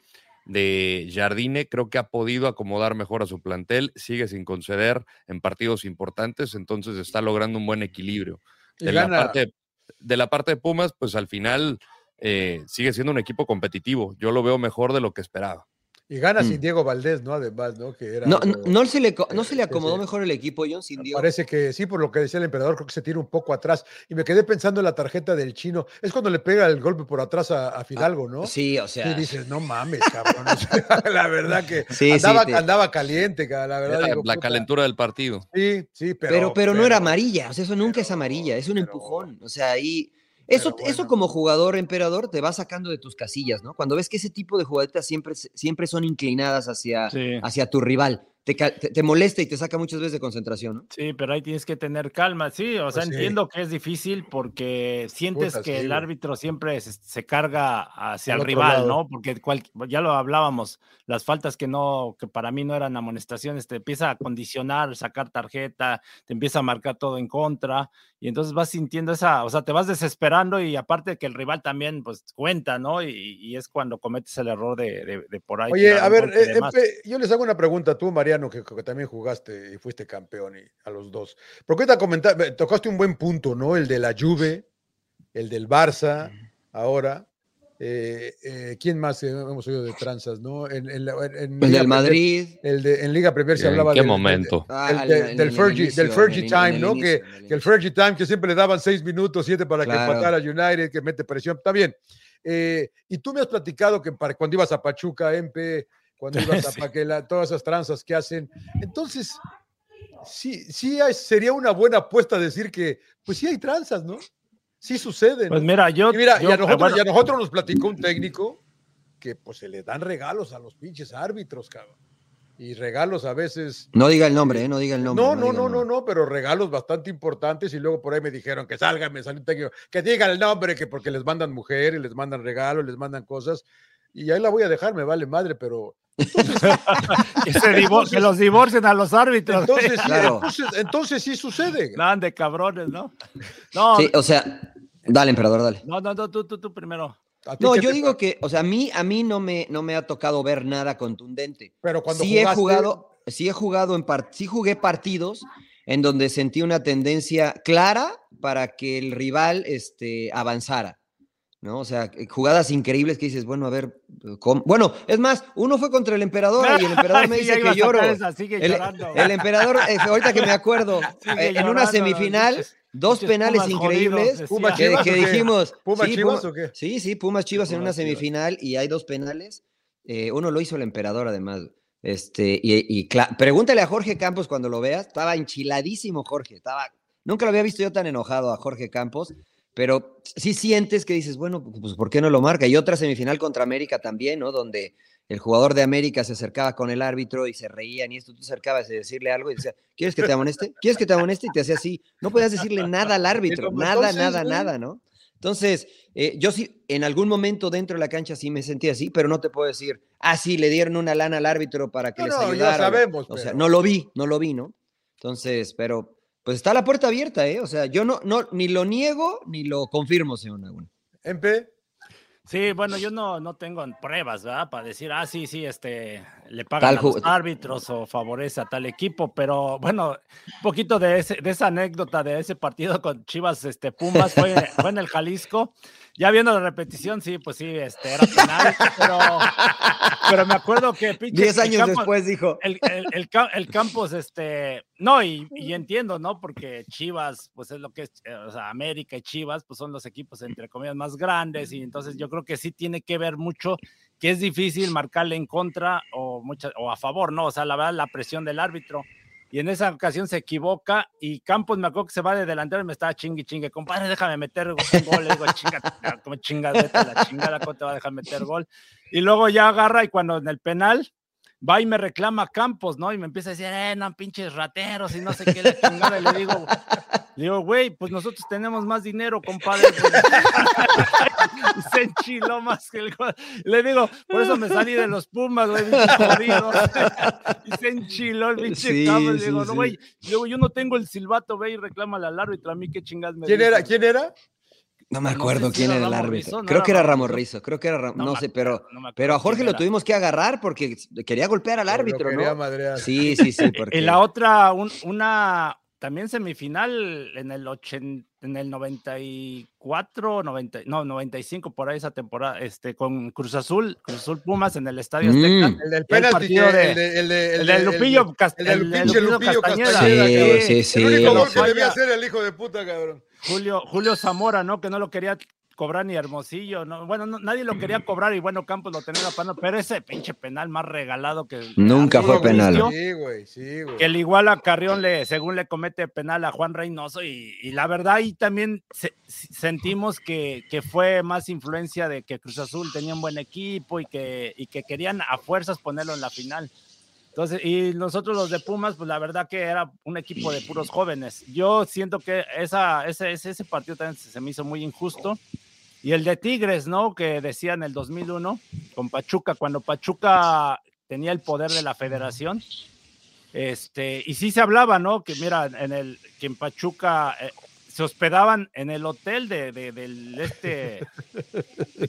de Jardine, creo que ha podido acomodar mejor a su plantel, sigue sin conceder en partidos importantes, entonces está logrando un buen equilibrio. De, la parte, de la parte de Pumas, pues al final eh, sigue siendo un equipo competitivo. Yo lo veo mejor de lo que esperaba. Y gana sin mm. Diego Valdés, ¿no? Además, ¿no? Que era no, no, se le, no se le acomodó mejor el equipo, John, sin Diego. Parece que sí, por lo que decía el emperador, creo que se tira un poco atrás. Y me quedé pensando en la tarjeta del chino. Es cuando le pega el golpe por atrás a, Fidalgo, ¿no? Sí, o sea. Y dices, no mames, cabrón. la verdad que andaba, caliente, la verdad. la calentura del partido. Sí, sí, pero. Pero, pero, no era amarilla, o sea, eso nunca es amarilla, es un empujón. O sea, ahí. Eso, eso como jugador emperador te va sacando de tus casillas, ¿no? Cuando ves que ese tipo de jugadetas siempre, siempre son inclinadas hacia, hacia tu rival te, molesta y te saca muchas veces de concentración, ¿no? Sí, pero ahí tienes que tener calma, sí, o sea, pues entiendo que es difícil porque sientes que el árbitro siempre se, carga hacia el, rival, ¿no? Porque ya lo hablábamos, las faltas que no, que para mí no eran amonestaciones, te empieza a condicionar, sacar tarjeta, te empieza a marcar todo en contra, y entonces vas sintiendo esa, o sea, te vas desesperando y aparte que el rival también, pues, cuenta, ¿no? Y, es cuando cometes el error de, por ahí. Oye, a ver, eh, yo les hago una pregunta, tú, María que, también jugaste y fuiste campeón y, a los dos. Porque te comentaste, tocaste un buen punto, ¿no? El de la Juve, el del Barça, ahora. Eh, eh, ¿Quién más hemos oído de tranzas, no? En, el del Madrid. El de, en Liga Premier se hablaba ¿En qué momento? Ah, del Fergie, Time, ¿no? que, el Fergie Time, que siempre le daban seis minutos, siete para que empatara United, que mete presión. Está bien. Eh, y tú me has platicado que para, cuando ibas a Pachuca, MP, cuando ibas a Paquela, todas esas tranzas que hacen. Entonces, sí, sí sería una buena apuesta decir que, pues sí hay tranzas, ¿no? Sí suceden. Pues mira, yo. Y mira, y a, nosotros, nosotros nos platicó un técnico que pues se le dan regalos a los pinches árbitros, cabrón. Y regalos a veces. No diga el nombre, ¿eh? No diga el nombre. No, no, no, no, no, pero regalos bastante importantes. Y luego por ahí me dijeron que salgan, me salió un técnico, que digan el nombre, que porque les mandan mujeres, les mandan regalos, les mandan cosas. Y ahí la voy a dejar, me vale madre, pero que, los divorcien a los árbitros. Entonces, sí sucede. Grande cabrones, ¿no? No. o sea, dale, emperador, dale. No, no, no, tú, tú, tú primero. No, yo digo que, o sea, a mí, a mí no me, no me ha tocado ver nada contundente. Pero cuando sí he jugado, sí he jugado en sí jugué partidos en donde sentí una tendencia clara para que el rival este, avanzara. ¿No? O sea, eh, jugadas increíbles que dices, bueno, a ver, ¿cómo? bueno, es más, uno fue contra el emperador y el emperador me dice que lloro. el, emperador, eh, ahorita que me acuerdo, eh, en una semifinal, dos penales increíbles que, dijimos. ¿Pumas Chivas o qué? Sí, sí, Pumas Chivas en una semifinal y hay dos penales. uno lo hizo el emperador, además. Este, y, pregúntale a Jorge Campos cuando lo veas, estaba enchiladísimo Jorge, estaba, nunca lo había visto yo tan enojado a Jorge Campos pero sí sientes que dices, bueno, pues ¿por qué no lo marca? Y otra semifinal contra América también, ¿no? Donde el jugador de América se acercaba con el árbitro y se reían y esto, tú acercabas a decirle algo y decía, ¿quieres que te amoneste? ¿Quieres que te amoneste? Y te hacía así. No podías decirle nada al árbitro, nada, nada, nada, ¿no? Entonces, eh, yo sí, en algún momento dentro de la cancha sí me sentí así, pero no te puedo decir, ah, sí, le dieron una lana al árbitro para que les ayudara. No, ya sabemos. O sea, no lo vi, no lo vi, ¿no? Entonces, pero pues está la puerta abierta, ¿eh? O sea, yo no, no ni lo niego ni lo confirmo, señor Laguna. MP. Sí, bueno, yo no, no tengo pruebas, ¿verdad? Para decir, ah, sí, sí, este, le pagan a los árbitros o favorece a tal equipo, pero bueno, un poquito de, ese, de esa anécdota de ese partido con Chivas, este, Pumas, fue, fue en el Jalisco. Ya viendo la repetición, sí, pues sí, este, era penal, pero, pero me acuerdo que... Diez años después dijo. El, el, el, Campos, este, no, y, y, entiendo, ¿no? Porque Chivas, pues es lo que es, eh, o sea, América y Chivas, pues son los equipos, entre comillas, más grandes, y entonces yo creo que sí tiene que ver mucho que es difícil marcarle en contra o, mucha, o a favor, ¿no? O sea, la verdad, la presión del árbitro y en esa ocasión se equivoca y Campos me acuerdo que se va de delantero y me estaba chingue chingue, compadre, déjame meter gol, le digo, chinga, como la chingada, ¿cómo te va a dejar meter gol? Y luego ya agarra y cuando en el penal va y me reclama Campos, ¿no? Y me empieza a decir, eh, no, pinches rateros y no sé qué, la chingada. Y le digo, le digo, güey, pues nosotros tenemos más dinero, compadre. y se enchiló más que el. Le digo, por eso me salí de los Pumas, güey, y se enchiló el pinche sí, Campos. Le digo, no, güey, yo, yo no tengo el silbato, ve y reclámale al árbitro, a mí qué chingadas me ¿Quién era? ¿Quién era? No me acuerdo quién era el árbitro. creo que era Ramos Rizo, creo que era no, sé, pero, pero a Jorge lo tuvimos que agarrar porque quería golpear al árbitro, ¿no? Sí, sí, sí. Y la otra, una también semifinal en el 80, en el 94, 90, no, 95 por ahí esa temporada, este, con Cruz Azul, Cruz Azul Pumas en el Estadio Azteca. Mm. El del penalti, de, el, de, el, de, el, de, Lupillo, el, el, Lupillo, Lupillo Castañeda. Sí, sí, sí. El único gol que debía hacer el hijo de puta, cabrón. Julio, Julio Zamora, ¿no? Que no lo quería cobrar ni Hermosillo, ¿no? Bueno, nadie lo quería cobrar y bueno, Campos lo tenía la pano, pero ese pinche penal más regalado que nunca fue penal. Sí, güey, sí, güey. Que el igual a Carrión le, según le comete penal a Juan Reynoso y, y la verdad ahí también sentimos que, que, fue más influencia de que Cruz Azul tenía un buen equipo y que, y que querían a fuerzas ponerlo en la final. Entonces, y nosotros los de Pumas, pues la verdad que era un equipo de puros jóvenes. Yo siento que esa, ese, ese partido también se me hizo muy injusto. Y el de Tigres, ¿no? Que decía en el 2001 con Pachuca, cuando Pachuca tenía el poder de la federación. Este, y sí se hablaba, ¿no? Que mira, en el que en Pachuca eh, se hospedaban en el hotel de, de, del este,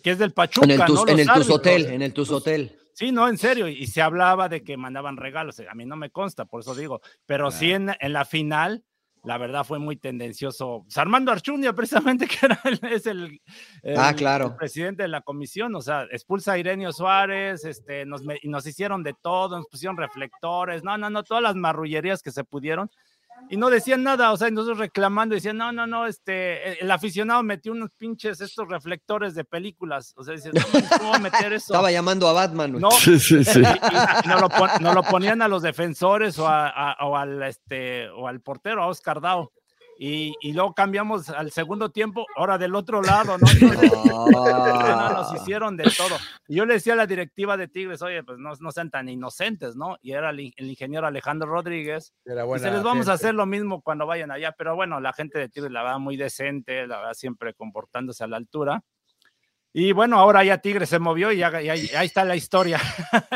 que es del Pachuca, en el tus, ¿no? En el tus hotel, en el tus hotel. Sí, no, en serio, y se hablaba de que mandaban regalos, a mí no me consta, por eso digo, pero sí en, en, la final, la verdad fue muy tendencioso. Pues, Armando Archundia, precisamente, que era el, es el, el, ah, claro. el, presidente de la comisión, o sea, expulsa a Irenio Suárez, este, nos, nos hicieron de todo, nos pusieron reflectores, no, no, no, todas las marrullerías que se pudieron, y no decían nada, o sea, nosotros reclamando, decían, no, no, no, este, el aficionado metió unos pinches estos reflectores de películas, o sea, dices, no, ¿cómo meter eso? Estaba llamando a Batman. No, sí, sí, sí. Y, y no, lo pon, no, lo ponían a los defensores o, a, a, o, al, este, o al portero, a Oscar Dao. Y, y, luego cambiamos al segundo tiempo, ahora del otro lado, ¿no? Entonces, no, nos hicieron de todo. Y yo le decía a la directiva de Tigres, oye, pues no, no sean tan inocentes, ¿no? Y era el, el ingeniero Alejandro Rodríguez. Era y se les vamos gente. a hacer lo mismo cuando vayan allá, pero bueno, la gente de Tigres la va muy decente, la va siempre comportándose a la altura. Y bueno, ahora ya Tigres se movió y ya, ya, ya ahí está la historia.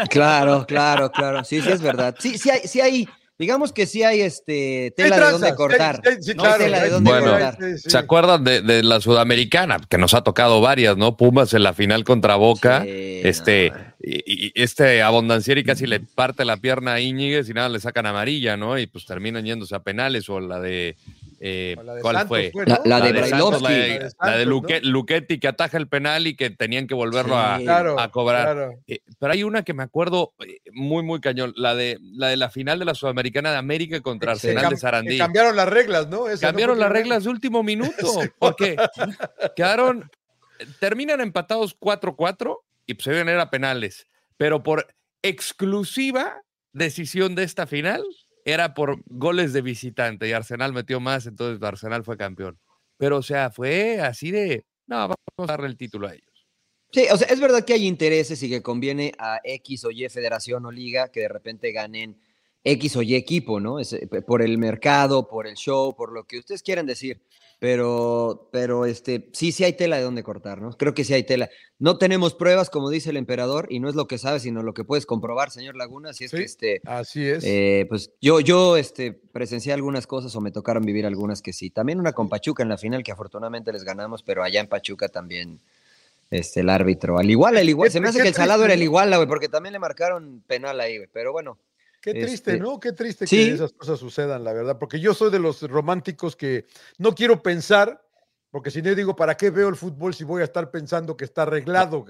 Claro, claro, claro. Sí, sí, es verdad. Sí, sí hay, sí hay digamos que sí hay este tela de dónde cortar. Sí, sí, no claro, hay tela de dónde bueno, cortar. ¿Se acuerdan de, de, la sudamericana? Que nos ha tocado varias, ¿no? Pumas en la final contra Boca. Sí, este, no. y, y, este abondancieri casi le parte la pierna a Íñiguez y nada, le sacan amarilla, ¿no? Y pues terminan yéndose a penales o la de. Eh, La de ¿Cuál Santos fue? fue, ¿no? La, la de de Santos, Brailovsky. la de, de que ataja el penal y que tenían que volverlo Sí. a, Claro, a cobrar. claro. Eh, pero hay una que me acuerdo eh, muy, muy cañón, la de la de la final de la Sudamericana de América contra Sí. Arsenal de que Sarandí. cambiaron las reglas, ¿no? Esa Cambiaron las reglas de último minuto, porque quedaron, terminan empatados 4-4 y pues se iban a penales, pero por exclusiva decisión de esta final era por goles de visitante y Arsenal metió más, entonces Arsenal fue campeón. Pero o sea, fue así de, no, vamos a darle el título a ellos. Sí, o sea, es verdad que hay intereses y que conviene a X o Y federación o liga que de repente ganen X o Y equipo, ¿no? Es, por el mercado, por el show, por lo que ustedes quieran decir. Pero, pero este, sí, sí hay tela de dónde cortar, ¿no? Creo que sí hay tela. No tenemos pruebas, como dice el emperador, y no es lo que sabes, sino lo que puedes comprobar, señor Laguna. Así es Sí. que este, Así es. eh, pues yo, yo este, presencié algunas cosas o me tocaron vivir algunas que sí. También una con Pachuca en la final que afortunadamente les ganamos, pero allá en Pachuca también este, el árbitro. Al igual, al igual. Se me hace que el salado era el igual, güey, porque también le marcaron penal ahí, güey. Pero bueno, Qué triste, este, ¿no? Qué triste sí. que esas cosas sucedan, la verdad. Porque yo soy de los románticos que no quiero pensar, porque si no digo, ¿para qué veo el fútbol si voy a estar pensando que está arreglado?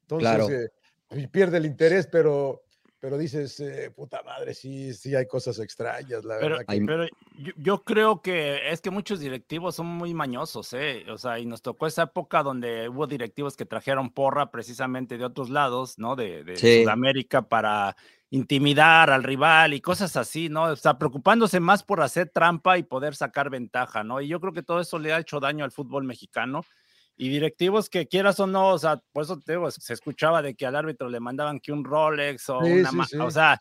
Entonces, Claro. eh, y pierde el interés, pero, pero dices, eh, puta madre, sí, sí hay cosas extrañas, la Pero, verdad. que- pero yo, yo creo que es que muchos directivos son muy mañosos, ¿eh? O sea, y nos tocó esa época donde hubo directivos que trajeron porra precisamente de otros lados, ¿no? De, de Sí. Sudamérica para intimidar al rival y cosas así, ¿no? O sea, preocupándose más por hacer trampa y poder sacar ventaja, ¿no? Y yo creo que todo eso le ha hecho daño al fútbol mexicano. y directivos que quieras o no, o sea, por eso te digo, se escuchaba de que al árbitro le mandaban que un Rolex o una, o sea,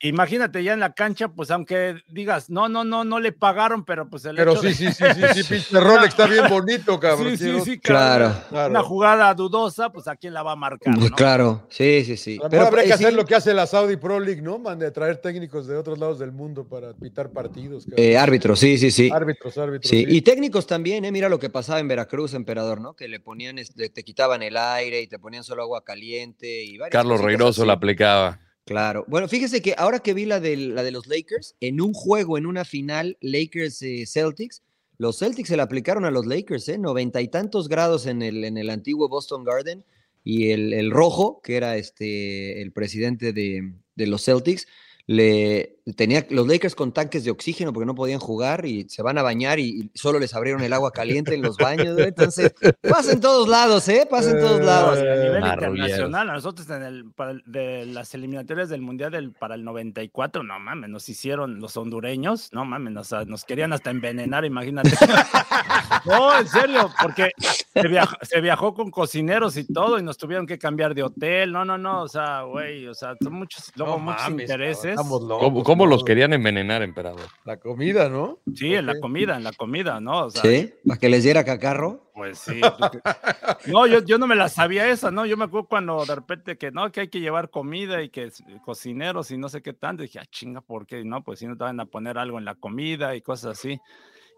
Imagínate ya en la cancha, pues aunque digas, no, no, no, no le pagaron, pero pues el Pero sí, sí, sí, sí, sí, pinche Rolex está bien bonito, cabrón. Sí, sí, sí, claro. Una jugada dudosa, pues a quién la va a marcar. ¿no? Claro, sí, sí, sí. Pero habría que hacer lo que hace la Saudi Pro League, ¿no? Mande traer técnicos de otros lados del mundo para pitar partidos. Eh, árbitros, sí, sí, sí. Árbitros, árbitros. Sí. y técnicos también, ¿eh? Mira lo que pasaba en Veracruz, emperador, ¿no? Que le ponían, este, te quitaban el aire y te ponían solo agua caliente y Carlos Reynoso la aplicaba. Claro. Bueno, fíjese que ahora que vi la de, la de los Lakers, en un juego, en una final, Lakers-Celtics, los Celtics se la aplicaron a los Lakers, ¿eh? Noventa y tantos grados en el, en el antiguo Boston Garden. Y el, el rojo, que era este, el presidente de, de los Celtics, le tenía los Lakers con tanques de oxígeno porque no podían jugar y se van a bañar y, solo les abrieron el agua caliente en los baños. Entonces, pasa en todos lados, ¿eh? Pasa en todos lados. a nivel internacional, a nosotros en el, de las eliminatorias del Mundial del, para el 94, no mames, nos hicieron los hondureños, no mames, nos, nos querían hasta envenenar, imagínate. no, en serio, porque se viajó, se viajó, con cocineros y todo y nos tuvieron que cambiar de hotel. No, no, no, o sea, güey, o sea, son muchos, luego muchos intereses. ¿Cómo, los querían envenenar, emperador? La comida, ¿no? Sí, en la comida, en la comida, ¿no? sí, para que les diera cacarro. Pues sí. no, yo, yo no me la sabía esa, ¿no? Yo me acuerdo cuando de repente que no, que hay que llevar comida y que cocineros y no sé qué tanto. dije, ah, chinga, ¿por qué? No, pues si no te van a poner algo en la comida y cosas así.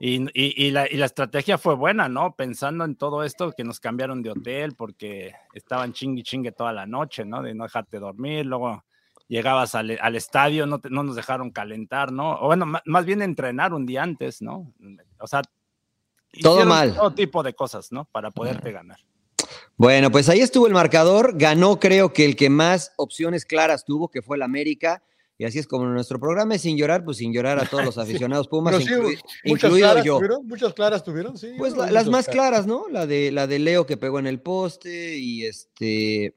Y, y, la, y, la, estrategia fue buena, ¿no? Pensando en todo esto, que nos cambiaron de hotel porque estaban chingue chingue toda la noche, ¿no? De no dejarte dormir, luego llegabas al, al estadio, no, no, nos dejaron calentar, ¿no? O bueno, más, bien entrenar un día antes, ¿no? O sea, todo mal. Todo tipo de cosas, ¿no? Para poderte ganar. Bueno, pues ahí estuvo el marcador. Ganó, creo que el que más opciones claras tuvo, que fue el América. Y así es como nuestro programa es sin llorar, pues sin llorar a todos los aficionados Pumas, incluido yo. muchas claras tuvieron, sí. Pues las más claras, ¿no? La de, la de Leo que pegó en el poste y este,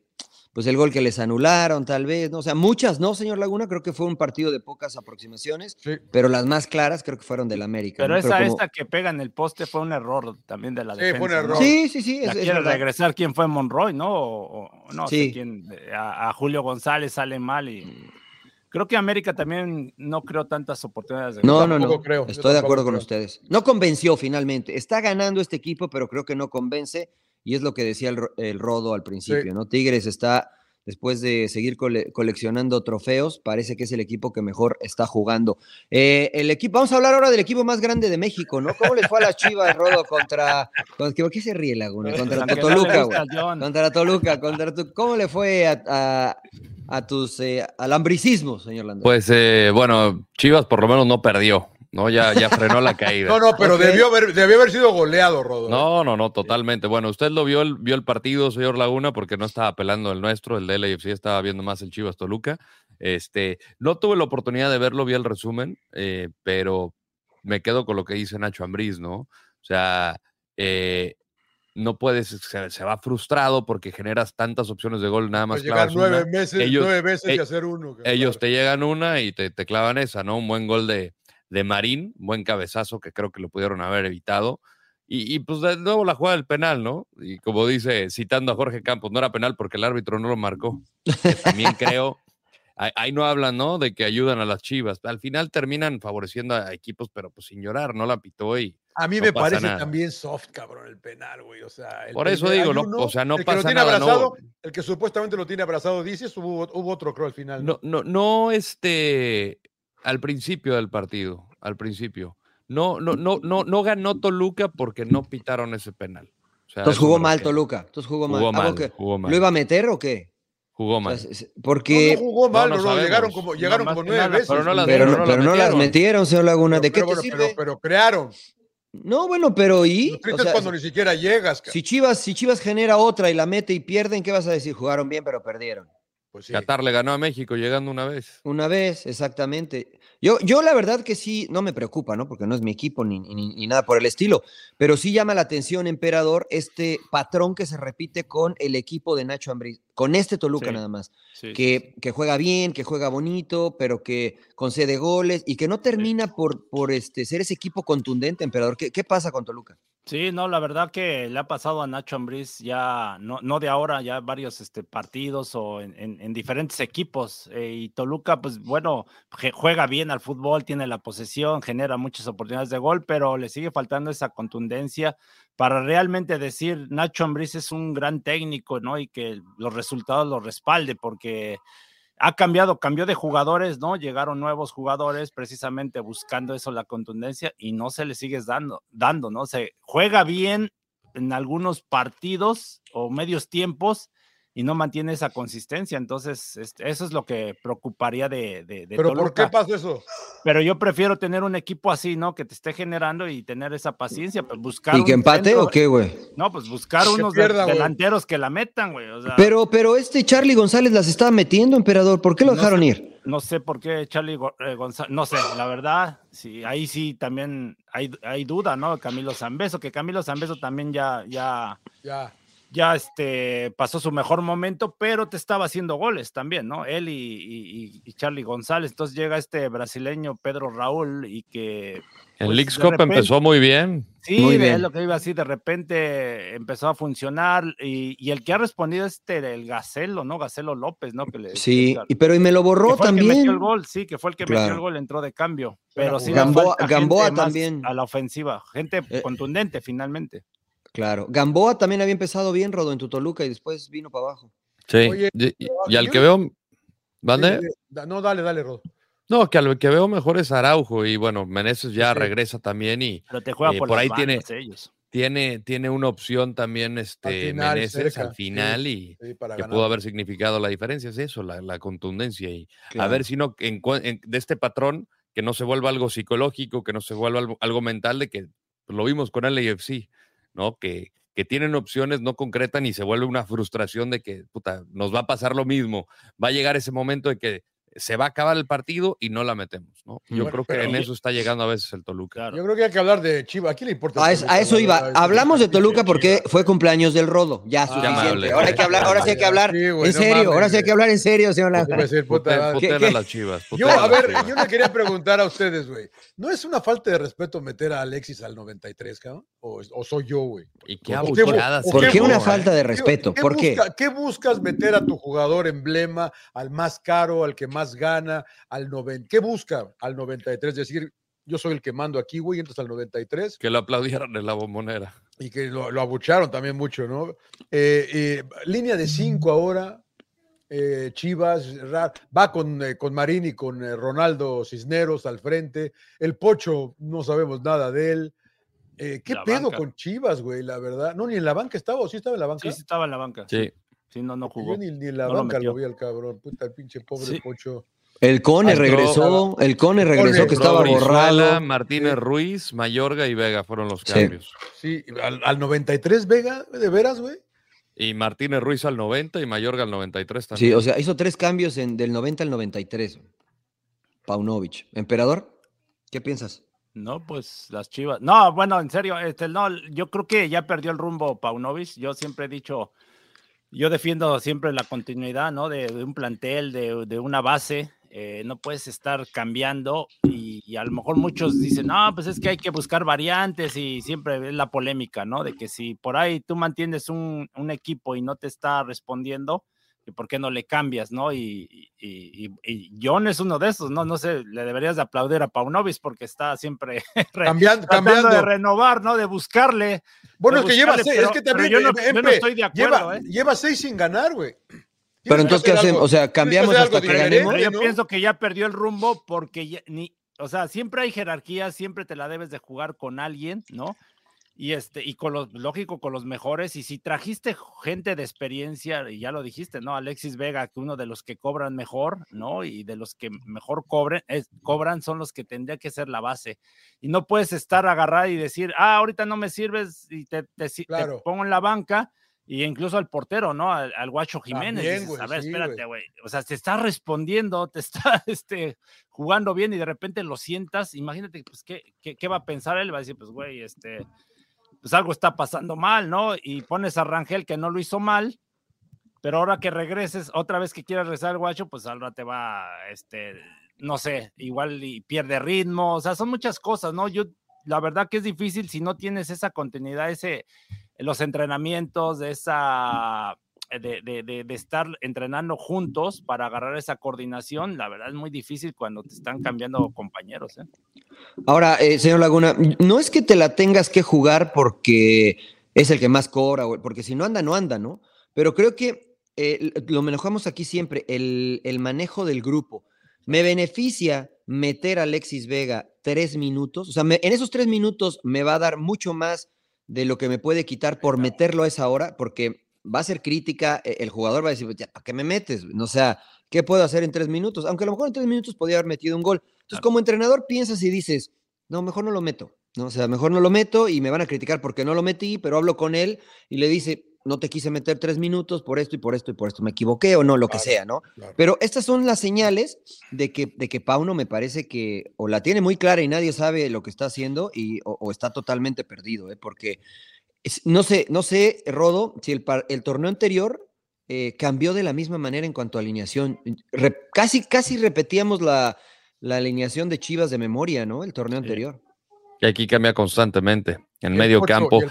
pues el gol que les anularon, tal vez, ¿no? O sea, muchas, ¿no, señor Laguna? Creo que fue un partido de pocas aproximaciones, pero las más claras creo que fueron del América. Pero esa, esta que pega en el poste fue un error también de la defensa. Sí, fue un error. Sí, sí, sí. quiere regresar quién fue Monroy, ¿no? O, no sé quién, a, Julio González sale mal y... Mm. Creo que América también no creó tantas oportunidades. De no, no, no. Creo. Estoy de acuerdo con ustedes. No convenció finalmente. Está ganando este equipo, pero creo que no convence. Y es lo que decía el, Rodo al principio, ¿no? Tigres está, después de seguir coleccionando trofeos, parece que es el equipo que mejor está jugando. Eh, el equipo, vamos a hablar ahora del equipo más grande de México, ¿no? ¿Cómo les fue a las Chivas, Rodo, contra, ¿por qué se ríe Laguna? Contra Toluca, güey. Contra Toluca, contra tu, ¿cómo le fue a, a, tus eh, alambricismos, señor Landón? Pues eh, bueno, Chivas por lo menos no perdió. ¿No? Ya, ya frenó la caída. No, no, pero debió, haber, debió haber sido goleado, Rodo. No, no, no, totalmente. Bueno, usted lo vio el, vio el partido, señor Laguna, porque no estaba pelando el nuestro, el de LAFC estaba viendo más el Chivas Toluca. Este, no tuve la oportunidad de verlo, vi el resumen, eh, pero me quedo con lo que dice Nacho Ambriz, ¿no? O sea, eh, no puedes, se, va frustrado porque generas tantas opciones de gol nada más. Pues llegar nueve, meses, ellos, nueve veces y e hacer uno. Ellos te llegan una y te, te, clavan esa, ¿no? Un buen gol de, de Marín, buen cabezazo que creo que lo pudieron haber evitado. Y, pues de nuevo la jugada del penal, ¿no? Y como dice, citando a Jorge Campos, no era penal porque el árbitro no lo marcó. también creo, ahí, no hablan, ¿no? De que ayudan a las chivas. Al final terminan favoreciendo a equipos, pero pues sin llorar, no la pitó y. A mí me parece también soft, cabrón, el penal, güey. O sea, por eso digo, no, o sea, no pasa nada. El que supuestamente lo tiene abrazado, dices, hubo, hubo otro, creo, al final. No, no, no, este al principio del partido, al principio. No, no, no, no, no ganó Toluca porque no pitaron ese penal. Entonces jugó mal Toluca. Entonces jugó, mal. ¿Lo iba a meter o qué? Jugó mal. porque no, jugó mal, no, llegaron como, llegaron como nueve veces. Pero no las, pero, no las metieron, señor Laguna. ¿De qué te sirve? Pero, crearon. No, bueno, pero ¿y? Lo o cuando ni siquiera llegas. Si Chivas, si Chivas genera otra y la mete y pierden, ¿qué vas a decir? Jugaron bien, pero perdieron. Pues Qatar le ganó a México llegando una vez. Una vez, exactamente. Yo, yo la verdad que sí, no me preocupa, ¿no? Porque no es mi equipo ni, ni, nada por el estilo, pero sí llama la atención, emperador, este patrón que se repite con el equipo de Nacho Ambriz, con este Toluca nada más, que, que, juega bien, que juega bonito, pero que concede goles y que no termina por, por este, ser ese equipo contundente, emperador. ¿Qué, ¿Qué pasa con Toluca? Sí, no, la verdad que le ha pasado a Nacho Ambriz ya, no, no de ahora, ya varios este, partidos o en, diferentes equipos. Eh, y Toluca, pues bueno, juega bien al fútbol, tiene la posesión, genera muchas oportunidades de gol, pero le sigue faltando esa contundencia para realmente decir Nacho Ambriz es un gran técnico, ¿no? Y que los resultados lo respalde, porque ha cambiado, cambió de jugadores, ¿no? Llegaron nuevos jugadores precisamente buscando eso, la contundencia, y no se le sigue dando, dando, ¿no? Se juega bien en algunos partidos o medios tiempos, y no mantiene esa consistencia. Entonces, este, eso es lo que preocuparía de, de, ¿Pero por qué pasa eso? Pero yo prefiero tener un equipo así, ¿no? Que te esté generando y tener esa paciencia, pues buscar. ¿Y que empate o qué, güey? No, pues buscar unos delanteros que la metan, güey. pero, pero este Charlie González las estaba metiendo, emperador. ¿Por qué lo dejaron ir? No sé por qué Charlie eh, González, no sé, la verdad, sí, ahí sí también hay, hay duda, ¿no? Camilo Zambeso, que Camilo Zambeso también ya, ya, ya ya este, pasó su mejor momento, pero te estaba haciendo goles también, ¿no? Él y, Charlie González. Entonces llega este brasileño Pedro Raúl y que... el pues, League Cup empezó muy bien. Sí, muy bien. lo que iba así, de repente empezó a funcionar y, el que ha respondido es este, el Gacelo, ¿no? Gacelo López, ¿no? Que sí, y pero y me lo borró también. El que metió el gol, sí, que fue el que metió el gol, entró de cambio. Pero sí, Gamboa, Gamboa también. A la ofensiva, gente eh, contundente finalmente. Claro. Gamboa también había empezado bien, Rodo, en tu Toluca y después vino para abajo. Sí. y, al que veo. ¿Vale? No, dale, dale, Rodo. No, que al que veo mejor es Araujo y bueno, Meneses ya regresa también y Pero te juega eh, por, ahí tiene, tiene tiene una opción también este al Meneses al final y que pudo haber significado la diferencia es eso, la, contundencia y a ver si no en, de este patrón que no se vuelva algo psicológico, que no se vuelva algo, mental de que lo vimos con el AFC ¿no? Que, que tienen opciones, no concretan y se vuelve una frustración de que, puta, nos va a pasar lo mismo. Va a llegar ese momento de que se va a acabar el partido y no la metemos, ¿no? Yo creo que en eso está llegando a veces el Toluca. Yo creo que hay que hablar de Chivas. ¿A quién le importa? A, eso iba. Hablamos de Toluca porque fue cumpleaños del Rodo. Ya, suficiente. Ahora hay que hablar, ahora sí hay que hablar en serio. ahora sí hay que hablar en serio, señor a las Chivas. Yo, a ver, yo le quería preguntar a ustedes, güey. ¿No es una falta de respeto meter a Alexis al 93, cabrón? ¿O, soy yo, güey? ¿Y qué ¿Por qué una falta de respeto? ¿Por qué? ¿Qué buscas meter a tu jugador emblema, al más caro, al que más gana, al 90? ¿Qué busca al 93? Decir, yo soy el que mando aquí, güey, entras al 93. Que lo aplaudieron en la bombonera. Y que lo, abucharon también mucho, ¿no? Eh, eh, línea de 5 ahora, eh, Chivas, va con, con Marín y con Ronaldo Cisneros al frente. El Pocho, no sabemos nada de él. ¿Qué pedo con Chivas, güey? La verdad. No, ni en la banca estaba, o sí estaba en la banca. Sí, estaba en la banca. Sí. Sí, no, no jugó. Yo ni, en la banca lo, vi al cabrón. Puta, el pinche pobre Pocho. El Cone regresó, el Cone regresó que estaba borrado. Martínez Ruiz, Mayorga y Vega fueron los cambios. Sí, al, 93 Vega, de veras, güey. Y Martínez Ruiz al 90 y Mayorga al 93 también. Sí, o sea, hizo tres cambios en, del 90 al 93. Paunovic. Emperador, ¿qué piensas? No, pues las chivas. No, bueno, en serio, este, no, yo creo que ya perdió el rumbo Paunovic. Yo siempre he dicho, yo defiendo siempre la continuidad, ¿no? De, un plantel, de, de, una base. Eh, no puedes estar cambiando y, a lo mejor muchos dicen, no, pues es que hay que buscar variantes y siempre es la polémica, ¿no? De que si por ahí tú mantienes un, un equipo y no te está respondiendo, ¿por qué no le cambias, no? Y, y, John es uno de esos, ¿no? No sé, le deberías de aplaudir a Paunovis porque está siempre cambiando, cambiando. de renovar, ¿no? De buscarle. Bueno, es que lleva seis, es que también yo, no, estoy de acuerdo, lleva, ¿eh? lleva seis sin ganar, güey. Pero entonces, ¿qué hacemos? O sea, cambiamos hasta que ganemos. Yo pienso que ya perdió el rumbo porque ni, o sea, siempre hay jerarquía, siempre te la debes de jugar con alguien, ¿no? Y este, y con los, lógico, con los mejores. Y si trajiste gente de experiencia, y ya lo dijiste, ¿no? Alexis Vega, que uno de los que cobran mejor, ¿no? Y de los que mejor cobren, cobran son los que tendría que ser la base. Y no puedes estar agarrado y decir, ah, ahorita no me sirves y te, te pongo en la banca y incluso al portero, ¿no? Al, Guacho Jiménez. a ver, espérate, güey. O sea, te está respondiendo, te está este, jugando bien y de repente lo sientas. Imagínate, pues, ¿qué, qué, va a pensar él? Va a decir, pues, güey, este, pues algo está pasando mal, ¿no? Y pones a Rangel que no lo hizo mal, pero ahora que regreses, otra vez que quieras regresar al Guacho, pues ahora te va, este, no sé, igual y pierde ritmo. O sea, son muchas cosas, ¿no? Yo la verdad que es difícil si no tienes esa continuidad, ese, los entrenamientos, de esa de, estar entrenando juntos para agarrar esa coordinación, la verdad es muy difícil cuando te están cambiando compañeros. ¿eh? Ahora, eh, señor Laguna, no es que te la tengas que jugar porque es el que más cobra, porque si no anda, no anda, ¿no? Pero creo que eh, lo manejamos aquí siempre, el, el manejo del grupo. Me beneficia meter a Alexis Vega tres minutos, o sea, en esos tres minutos me va a dar mucho más de lo que me puede quitar por meterlo a esa hora, porque va a ser crítica, e, el jugador va a decir, ya, ¿para qué me metes? O sea, ¿qué puedo hacer en tres minutos? Aunque a lo mejor en tres minutos podía haber metido un gol. Entonces, como entrenador, piensas y dices, no, mejor no lo meto. ¿no? O sea, mejor no lo meto y me van a criticar porque no lo metí, pero hablo con él y le dice, no te quise meter tres minutos por esto y por esto y por esto, me equivoqué o no, lo que sea, ¿no? Pero estas son las señales de que, de que Pauno me parece que o la tiene muy clara y nadie sabe lo que está haciendo y, o, está totalmente perdido, ¿eh? porque no sé, no sé, Rodo, si el, el torneo anterior eh, cambió de la misma manera en cuanto a alineación. casi, casi repetíamos la, alineación de Chivas de memoria, ¿no? El torneo anterior. Y aquí cambia constantemente, en medio campo.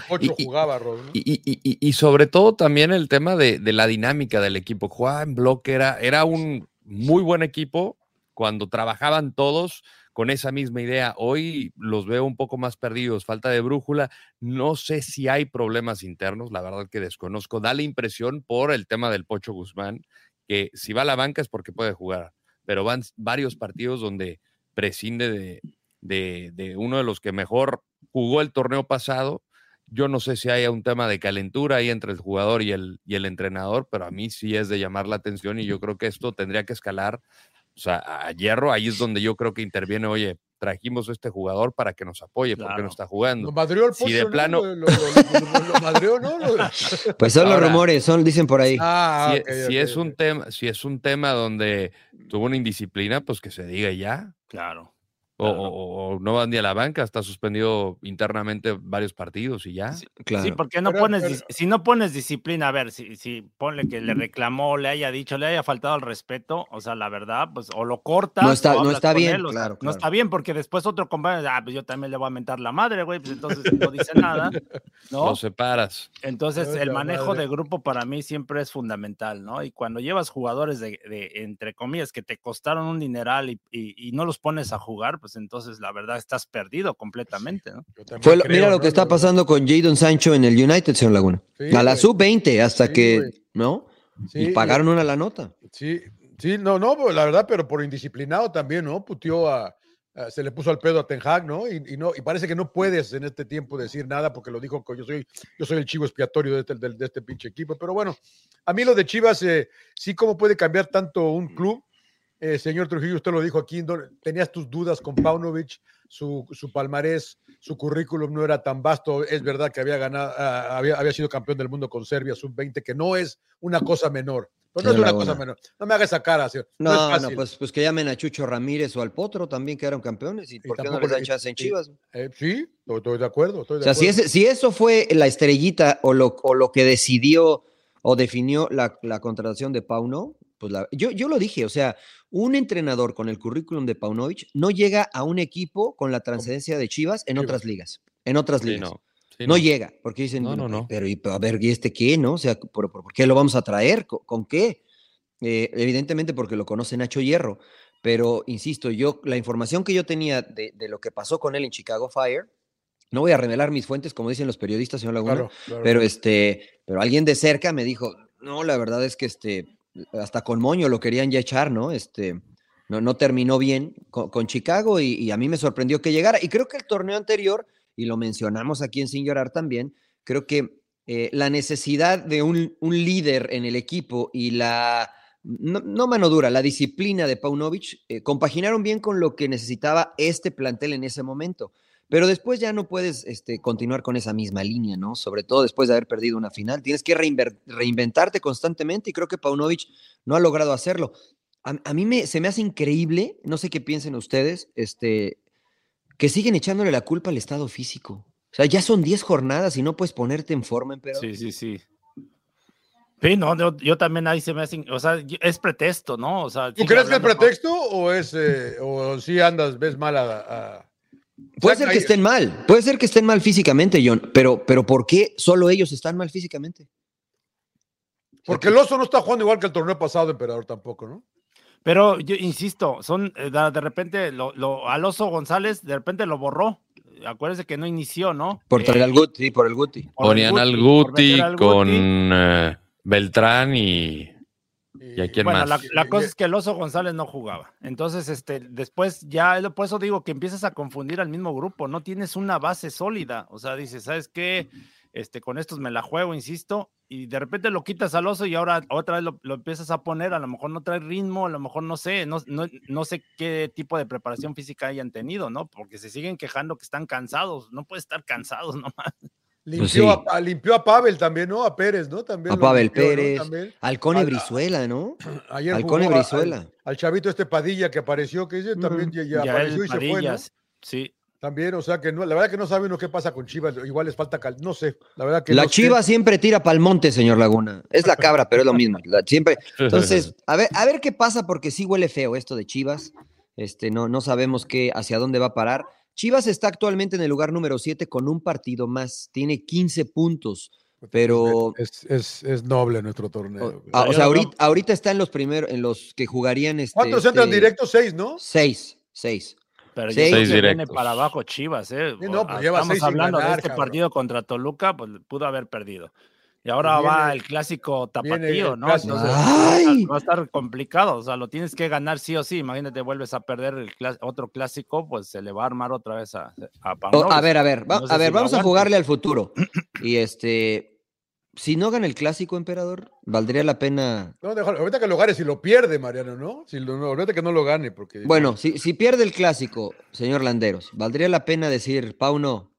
Y, sobre todo también el tema de, la dinámica del equipo. Jugaba en bloque, era, era un muy buen equipo cuando trabajaban todos con esa misma idea. Hoy los veo un poco más perdidos, falta de brújula. No sé si hay problemas internos, la verdad que desconozco. Da la impresión por el tema del Pocho Guzmán, que si va a la banca es porque puede jugar, pero van varios partidos donde prescinde de, uno de los que mejor jugó el torneo pasado. Yo no sé si haya un tema de calentura ahí entre el jugador y el, y el entrenador, pero a mí sí es de llamar la atención y yo creo que esto tendría que escalar o sea, a Hierro, ahí es donde yo creo que interviene, oye, trajimos a este jugador para que nos apoye, porque no está jugando. Lo si de plano... Lo, lo, ¿no? Pues son los rumores, son, dicen por ahí. Ah, si, es un tema, si es un tema donde tuvo una indisciplina, pues que se diga ya. Claro. O, no van ni a la banca, está suspendido internamente varios partidos y ya. Sí, claro. porque no pones, si no pones disciplina, a ver, si, si ponle que le reclamó, le haya dicho, le haya faltado el respeto, o sea, la verdad, pues o lo cortas. No está, no está bien, claro, No está bien, porque después otro compañero, ah, pues yo también le voy a mentar la madre, güey, pues entonces no dice nada, ¿no? Lo separas. Entonces, el manejo de grupo para mí siempre es fundamental, ¿no? Y cuando llevas jugadores de, entre comillas, que te costaron un dineral y, y no los pones a jugar, pues entonces la verdad estás perdido completamente, ¿no? mira lo que está pasando con Jadon Sancho en el United, señor Laguna. a la sub-20 hasta que, ¿no? y pagaron una la nota. Sí, sí, no, no, pues, la verdad, pero por indisciplinado también, ¿no? Putió a, se le puso al pedo a Ten Hag, ¿no? Y, no, y parece que no puedes en este tiempo decir nada porque lo dijo que yo soy, yo soy el chivo expiatorio de este, de, este pinche equipo. Pero bueno, a mí lo de Chivas, eh, sí, cómo puede cambiar tanto un club eh, señor Trujillo, usted lo dijo aquí, tenías tus dudas con Paunovic, su, palmarés, su currículum no era tan vasto. Es verdad que había ganado, ah, había, había, sido campeón del mundo con Serbia sub-20, que no es una cosa menor. no es una cosa menor. No me haga esa cara. No, no, pues, pues, que llamen a Chucho Ramírez o al Potro también, que eran campeones. ¿Y, por qué no les dan chance en Chivas? Eh, sí, estoy, de acuerdo. o sea, Si, si, eso fue la estrellita o lo, o lo que decidió o definió la, la contratación de Pauno, pues yo, yo lo dije, o sea, un entrenador con el currículum de Paunovic no llega a un equipo con la trascendencia de Chivas en otras ligas. En otras ligas. no. llega, porque dicen, no, no, pero a ver, ¿y este qué, no? O sea, ¿por, qué lo vamos a traer? ¿Con, qué? Eh, evidentemente porque lo conoce Nacho Hierro, pero insisto, yo, la información que yo tenía de, lo que pasó con él en Chicago Fire, no voy a revelar mis fuentes, como dicen los periodistas, señor Laguna, pero este, pero alguien de cerca me dijo, no, la verdad es que este, hasta con Moño lo querían ya echar, ¿no? Este, no, no terminó bien con, Chicago y, a mí me sorprendió que llegara. Y creo que el torneo anterior, y lo mencionamos aquí en Sin Llorar también, creo que eh, la necesidad de un, líder en el equipo y la, no, mano dura, la disciplina de Paunovic eh, compaginaron bien con lo que necesitaba este plantel en ese momento. Pero después ya no puedes este, continuar con esa misma línea, ¿no? Sobre todo después de haber perdido una final. Tienes que reinventarte constantemente y creo que Paunovic no ha logrado hacerlo. A, mí me, se me hace increíble, no sé qué piensen ustedes, este, que siguen echándole la culpa al estado físico. O sea, ya son 10 jornadas y no puedes ponerte en forma, pero. Sí, sí, sí. Sí, no, yo, también ahí se me hace, o sea, es pretexto, ¿no? O sea, ¿Tú crees que es pretexto o es, eh, o si andas, ves mal a, Puede ser que estén mal, puede ser que estén mal físicamente, John, pero, pero ¿por qué solo ellos están mal físicamente? Porque el oso no está jugando igual que el torneo pasado, emperador, tampoco, ¿no? Pero yo insisto, son eh, de repente lo, lo, al oso González de repente lo borró. Acuérdense que no inició, ¿no? Por eh, el Guti, por el Guti. Ponían al Guti con eh, Beltrán y ¿Y a quién bueno, más? La, cosa es que el Oso González no jugaba. Entonces, este, después ya, por eso digo que empiezas a confundir al mismo grupo. No tienes una base sólida. O sea, dices, ¿sabes qué? Este, con estos me la juego, insisto, y de repente lo quitas al oso y ahora otra vez lo, empiezas a poner, a lo mejor no trae ritmo, a lo mejor no sé, no, no, no, sé qué tipo de preparación física hayan tenido, ¿no? Porque se siguen quejando que están cansados, no puede estar cansados nomás. Pues limpió, a, limpió a Pavel también, ¿no? A Pérez, ¿no? También a Pavel Pérez, al Cone Brizuela, ¿no? Ayer al Cone Brizuela. Al, chavito este Padilla que apareció, que dice, también ya, apareció y se fue, ¿no? Sí. También, o sea que no, la verdad que no sabe uno qué pasa con Chivas, igual les falta cal, no sé, la verdad que La Chivas siempre tira pa'l monte, señor Laguna. Es la cabra, pero es lo mismo. siempre. Entonces, a ver, a ver qué pasa, porque sí huele feo esto de Chivas. Este, no, no sabemos qué, hacia dónde va a parar. Chivas está actualmente en el lugar número 7 con un partido más, tiene 15 puntos, pues, pero... Es, noble nuestro torneo. O, sea, ahorita, está en los primeros, en los que jugarían... Este, ¿Cuántos entran este, directos? Seis, ¿no? Seis, seis. Pero ya viene para abajo Chivas, ¿eh? no, pues Estamos hablando de este partido contra Toluca, pues pudo haber perdido. Y ahora va el clásico tapatío, ¿no? Entonces va a estar complicado, o sea, lo tienes que ganar sí o sí. Imagínate, vuelves a perder el otro clásico, pues se le va a armar otra vez a, a A ver, a ver, a ver, vamos a jugarle al futuro. Y este, si no gana el clásico, emperador, valdría la pena. No, ahorita que lo gane, si lo pierde, Mariano, ¿no? Si lo, ahorita que no lo gane, porque. Bueno, si, si pierde el clásico, señor Landeros, ¿valdría la pena decir, Pauno,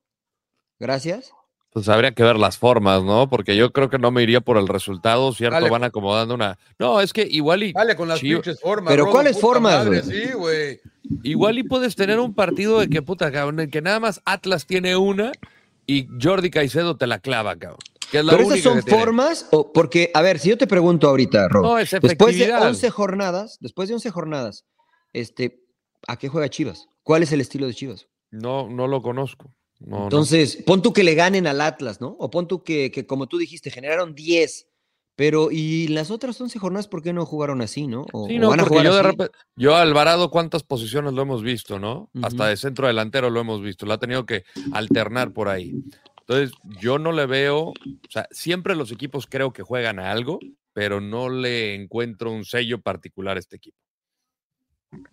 gracias? Pues habría que ver las formas, ¿no? Porque yo creo que no me iría por el resultado, ¿cierto? Van acomodando una. No, es que igual y. Dale con las pinches formas. Pero ¿cuáles formas, güey? Sí, güey. Igual y puedes tener un partido de que puta, cabrón, en que nada más Atlas tiene una y Jordi Caicedo te la clava, cabrón. Pero esas son formas, o porque, a ver, si yo te pregunto ahorita, Rob, no, es después de 11 jornadas, después de 11 jornadas, este, ¿a qué juega Chivas? ¿Cuál es el estilo de Chivas? No, no lo conozco. Entonces, pon tú que le ganen al Atlas, ¿no? O pon tú que, como tú dijiste, generaron 10. Pero, ¿y las otras 11 jornadas por qué no jugaron así, no? sí, no, porque yo de repente, yo Alvarado, ¿cuántas posiciones lo hemos visto, no? Hasta de centro delantero lo hemos visto, lo ha tenido que alternar por ahí. Entonces, yo no le veo, o sea, siempre los equipos creo que juegan a algo, pero no le encuentro un sello particular a este equipo.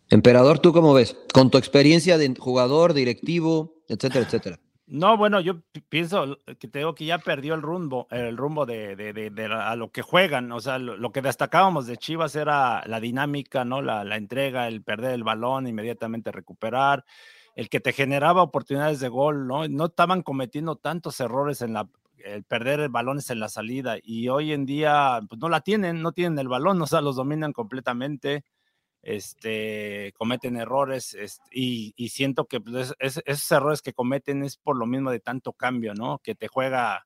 Emperador, ¿tú cómo ves? Con tu experiencia de jugador, directivo, etcétera, etcétera. No, bueno, yo pienso que tengo que ya perdió el rumbo, el rumbo de, a lo que juegan. O sea, lo, que destacábamos de Chivas era la dinámica, ¿no? La, entrega, el perder el balón, inmediatamente recuperar, el que te generaba oportunidades de gol, ¿no? No estaban cometiendo tantos errores en la el perder balones en la salida y hoy en día pues no la tienen, no tienen el balón, o sea, los dominan completamente este, cometen errores y, siento que pues, esos errores que cometen es por lo mismo de tanto cambio, ¿no? Que te juega,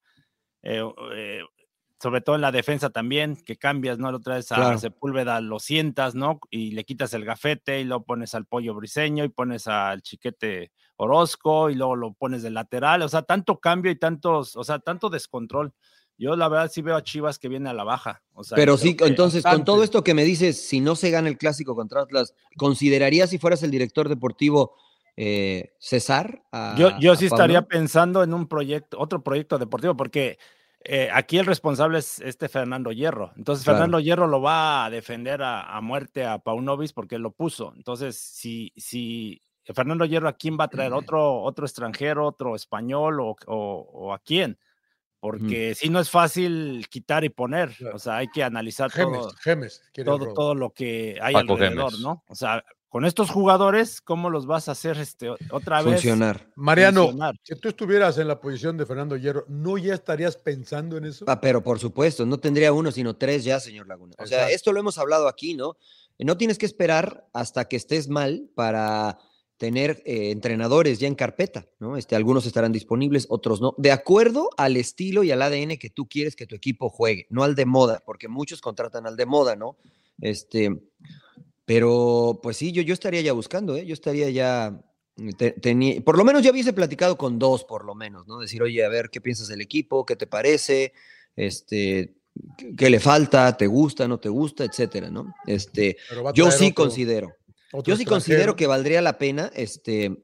eh, eh, sobre todo en la defensa también, que cambias, ¿no? La otra vez a Sepúlveda lo sientas, ¿no? Y le quitas el gafete y lo pones al pollo briseño y pones al chiquete Orozco y luego lo pones de lateral, o sea, tanto cambio y tantos, o sea, tanto descontrol. Yo la verdad sí veo a Chivas que viene a la baja. Pero sí, entonces con todo esto que me dices, si no se gana el clásico contra Atlas, ¿considerarías si fueras el director deportivo eh, cesar? yo yo sí estaría pensando en un proyecto, otro proyecto deportivo, porque eh, aquí el responsable es este Fernando Hierro. Entonces Fernando Hierro lo va a defender a, muerte a Paunovis porque lo puso. Entonces, si, si Fernando Hierro, ¿a quién va a traer? ¿Otro, otro extranjero, otro español o, o a quién? Porque si no es fácil quitar y poner, o sea, hay que analizar todo, todo, todo, lo que hay alrededor, ¿no? O sea, con estos jugadores, ¿cómo los vas a hacer este, otra vez? Funcionar. Mariano, si tú estuvieras en la posición de Fernando Hierro, ¿no ya estarías pensando en eso? Ah, pero por supuesto, no tendría uno, sino tres ya, señor Laguna. O sea, esto lo hemos hablado aquí, ¿no? No tienes que esperar hasta que estés mal para tener eh, entrenadores ya en carpeta, ¿no? Este, algunos estarán disponibles, otros no, de acuerdo al estilo y al ADN que tú quieres que tu equipo juegue, no al de moda, porque muchos contratan al de moda, ¿no? Este, pero pues sí, yo, yo estaría ya buscando, ¿eh? Yo estaría ya por lo menos ya hubiese platicado con dos, por lo menos, ¿no? Decir, oye, a ver, ¿qué piensas del equipo? ¿Qué te parece? Este, ¿qué le falta? ¿Te gusta? ¿No te gusta? Etcétera, ¿no? Este, yo sí considero, yo sí considero que valdría la pena, este,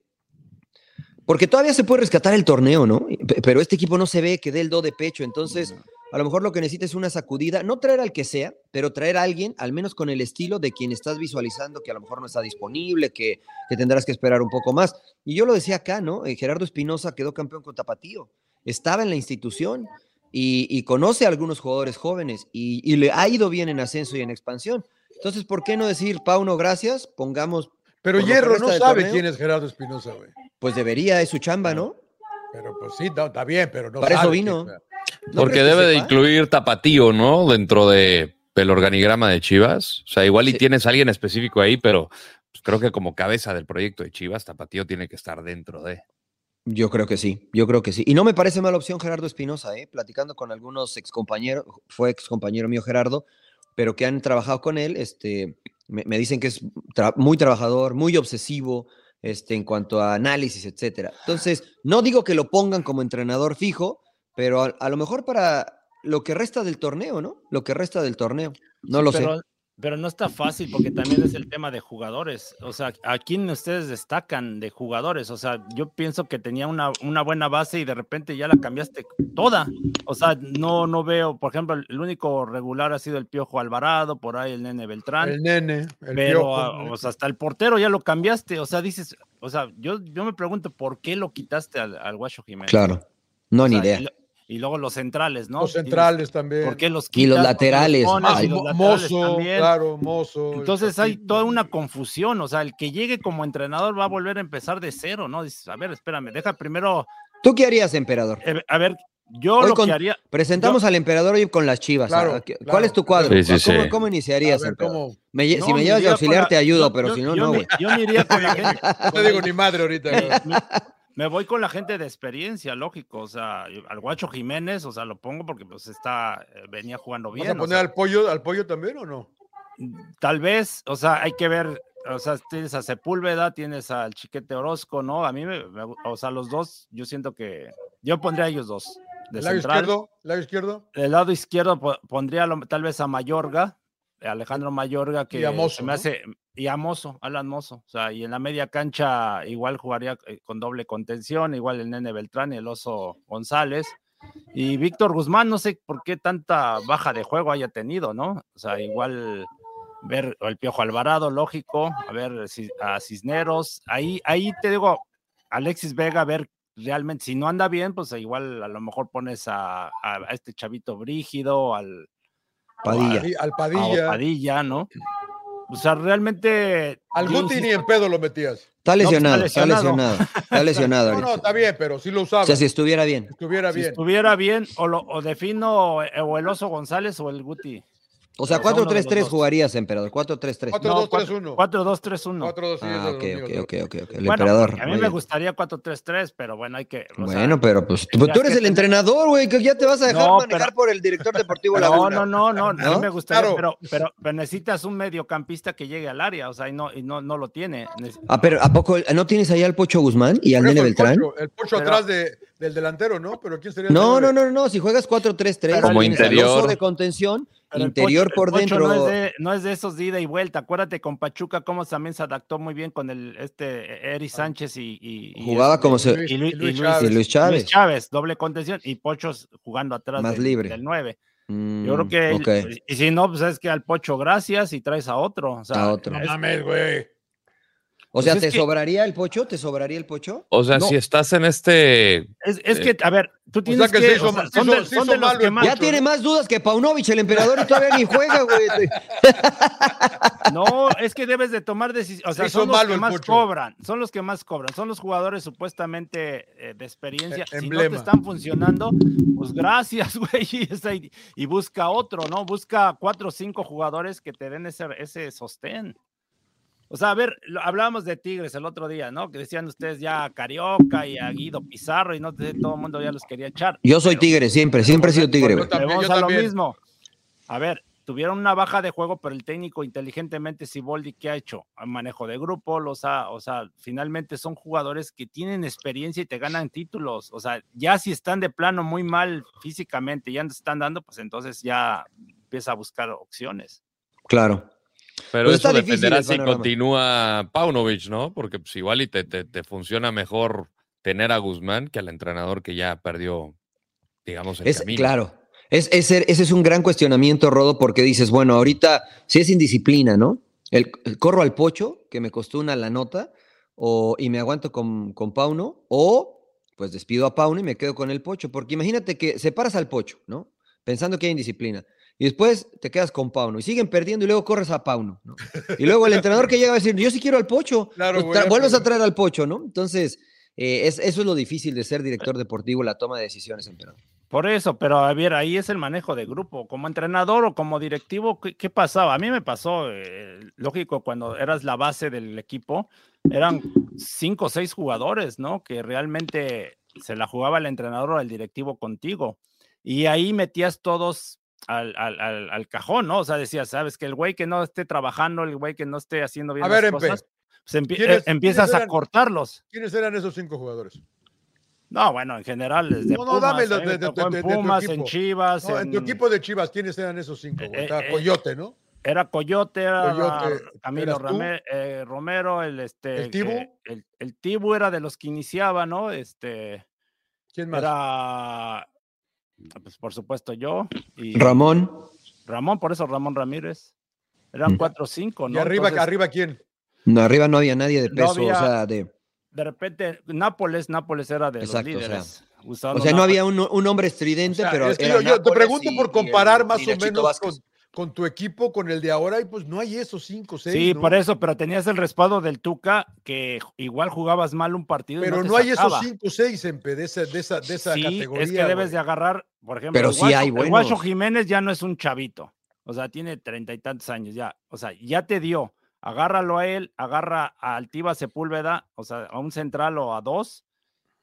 porque todavía se puede rescatar el torneo, ¿no? Pero este equipo no se ve que dé el do de pecho, entonces a lo mejor lo que necesita es una sacudida, no traer al que sea, pero traer a alguien, al menos con el estilo de quien estás visualizando que a lo mejor no está disponible, que, tendrás que esperar un poco más. Y yo lo decía acá, ¿no? Eh, Gerardo Espinosa quedó campeón con Tapatío, estaba en la institución y, conoce a algunos jugadores jóvenes y, le ha ido bien en ascenso y en expansión. Entonces, ¿por qué no decir, Pauno, gracias, pongamos... Pero Hierro no sabe quién es Gerardo Espinosa, güey. Pues debería, es su chamba, ¿no? Pero pues sí, está bien, pero no Para eso vino. Porque debe de incluir Tapatío, ¿no? Dentro de el organigrama de Chivas. O sea, igual y tienes a alguien específico ahí, pero pues, creo que como cabeza del proyecto de Chivas, Tapatío tiene que estar dentro de. Yo creo que sí, yo creo que sí. Y no me parece mala opción Gerardo Espinosa, ¿eh? platicando con algunos excompañeros, fue excompañero mío Gerardo, pero que han trabajado con él, este, me, dicen que es muy trabajador, muy obsesivo, este, en cuanto a análisis, etcétera. Entonces, no digo que lo pongan como entrenador fijo, pero a, lo mejor para lo que resta del torneo, ¿no? Lo que resta del torneo. No lo sé. Pero no está fácil porque también es el tema de jugadores. O sea, ¿a quién ustedes destacan de jugadores? O sea, yo pienso que tenía una, una, buena base y de repente ya la cambiaste toda. O sea, no, no veo, por ejemplo, el único regular ha sido el Piojo Alvarado, por ahí el Nene Beltrán. El Nene, el Pero, o sea, hasta el portero ya lo cambiaste. O sea, dices, o sea, yo, yo me pregunto por qué lo quitaste al, al Guacho Jiménez. Claro, no, ni idea y luego los centrales, ¿no? Los centrales también. ¿Por qué los Y los laterales. Ah, mozo, claro, mozo. Entonces hay toda una confusión, o sea, el que llegue como entrenador va a volver a empezar de cero, ¿no? Dices, a ver, espérame, deja primero. ¿Tú qué harías, emperador? Eh, a ver, yo lo que haría. Presentamos al emperador hoy con las chivas. ¿Cuál es tu cuadro? ¿Cómo, iniciarías? si me llevas de auxiliar, te ayudo, pero si no, no, güey. Yo, me iría con la gente. No te digo ni madre ahorita. Me voy con la gente de experiencia, lógico. O sea, al Guacho Jiménez, o sea, lo pongo porque pues está, eh, venía jugando bien. ¿Vas a poner al pollo, al pollo también o no? Tal vez, o sea, hay que ver, o sea, tienes a Sepúlveda, tienes al Chiquete Orozco, ¿no? A mí, me, o sea, los dos, yo siento que yo pondría a ellos dos. ¿El lado izquierdo? ¿Lado izquierdo? El lado izquierdo pondría tal vez a Mayorga, Alejandro Mayorga, que me hace, y a Mozo, Alan Mozo, o sea, y en la media cancha igual jugaría eh, con doble contención, igual el Nene Beltrán y el Oso González. Y Víctor Guzmán, no sé por qué tanta baja de juego haya tenido, ¿no? O sea, igual ver el Piojo Alvarado, lógico, a ver a Cisneros, ahí, ahí te digo, Alexis Vega, a ver realmente, si no anda bien, pues igual a lo mejor pones a, a este chavito brígido, al Padilla. Al, Padilla. Padilla, ¿no? O sea, realmente. Al Guti ni en pedo lo metías. Está lesionado, está lesionado. Está lesionado. no, no, está bien, pero sí lo usaba. O sea, si estuviera bien. Estuviera bien. Si estuviera bien, o, lo, o defino o el Oso González o el Guti. O sea, 4-3-3 jugarías, emperador. 4-3-3. 4-2-3-1. 4-2-3-1. 4-2-3-1. Ah, ok, ok, ok, ok. El emperador. A mí me gustaría 4-3-3, pero bueno, hay que. Bueno, pero pues tú, eres el entrenador, güey, que ya te vas a dejar manejar por el director deportivo No, no, no, no, A mí me gustaría, pero, pero, necesitas un mediocampista que llegue al área, o sea, y no, y no, no lo tiene. Ah, pero ¿a poco no tienes ahí al Pocho Guzmán y al Nene Beltrán? El Pocho atrás de, del delantero, ¿no? Pero ¿quién sería No, no, no, no, si juegas 4-3-3, como interior de contención interior por dentro. No es, de, no es, de, esos de ida y vuelta. Acuérdate con Pachuca cómo también se adaptó muy bien con el este Eri Sánchez y, jugaba este, como se y, Luis, Luis, Chávez. Luis, Chávez. doble contención y Pochos jugando atrás Más del, libre. del 9. Yo creo mm, que y si no, pues es que al Pocho gracias y traes a otro. O sea, a otro. No mames, güey. O pues sea, ¿te sobraría el pocho? ¿Te sobraría el pocho? O sea, si estás en este. Es, es que, a ver, tú tienes que. son de, los que más. Ya tiene más dudas que Paunovic, el emperador, y todavía ni juega, güey. No, es que debes de tomar decisiones. O sea, son los que más cobran. Son los que más cobran. Son los jugadores supuestamente eh, de experiencia. E si no te están funcionando, pues gracias, güey. Y, y busca otro, ¿no? Busca cuatro o cinco jugadores que te den ese, ese sostén. O sea, a ver, hablábamos de Tigres el otro día, ¿no? Que decían ustedes ya a Carioca y a Guido Pizarro y no todo el mundo ya los quería echar. Yo soy Tigre, siempre, siempre he sido Tigre. Vamos a lo mismo. A ver, tuvieron una baja de juego, pero el técnico inteligentemente, Siboldi, ¿qué ha hecho? Manejo de grupo, los ha, o sea, finalmente son jugadores que tienen experiencia y te ganan títulos. O sea, ya si están de plano muy mal físicamente, ya no están dando, pues entonces ya empieza a buscar opciones. Claro. Pero pues eso dependerá si continúa Paunovic, ¿no? Porque pues igual y te, te, funciona mejor tener a Guzmán que al entrenador que ya perdió, digamos, el es, camino. Claro, es, ese es un gran cuestionamiento, Rodo, porque dices, bueno, ahorita si es indisciplina, ¿no? El, corro al pocho, que me costó una la nota, o, y me aguanto con, con Pauno, o pues despido a Pauno y me quedo con el pocho, porque imagínate que separas al pocho, ¿no? Pensando que hay indisciplina. Y después te quedas con Pauno y siguen perdiendo y luego corres a Pauno, ¿no? Y luego el entrenador que llega va a decir, yo sí quiero al pocho, claro, pues, vuelves a traer al pocho, ¿no? Entonces, eh, es, eso es lo difícil de ser director deportivo, la toma de decisiones, emperador. Por eso, pero a ver, ahí es el manejo de grupo. Como entrenador o como directivo, ¿qué, pasaba? A mí me pasó, eh, lógico, cuando eras la base del equipo, eran cinco o seis jugadores, ¿no? Que realmente se la jugaba el entrenador o el directivo contigo. Y ahí metías todos al, al, al, cajón, ¿no? O sea, decías, sabes, que el güey que no esté trabajando, el güey que no esté haciendo bien las cosas, pues eh, empiezas a cortarlos. ¿Quiénes eran esos cinco jugadores? No, bueno, en general, desde no, no, Pumas, dame de, de, en Pumas, en Chivas. en... tu equipo de Chivas, ¿quiénes eran esos cinco? Eh, eh, Coyote, ¿no? Era Coyote, era Camilo Romero, el este. ¿El Tibu? El, el, Tibu era de los que iniciaba, ¿no? Este. ¿Quién más? Era. Pues por supuesto yo. Y Ramón. Ramón, por eso Ramón Ramírez. Eran mm. cuatro o cinco, ¿no? ¿Y arriba, arriba quién? No, arriba no había nadie de peso, o sea, de de repente, Nápoles, Nápoles era de los líderes. O sea, no había un, hombre estridente, pero. yo, te pregunto por comparar más o menos con, tu equipo, con el de ahora, y pues no hay esos cinco, seis. Sí, por eso, pero tenías el respaldo del Tuca, que igual jugabas mal un partido. Pero no, hay esos cinco, seis, en de esa, de esa, de esa sí, Es que debes de agarrar, por ejemplo, pero sí hay el Guacho Jiménez ya no es un chavito. O sea, tiene treinta y tantos años ya. O sea, ya te dio agárralo a él, agarra a Altiva Sepúlveda, o sea, a un central o a dos.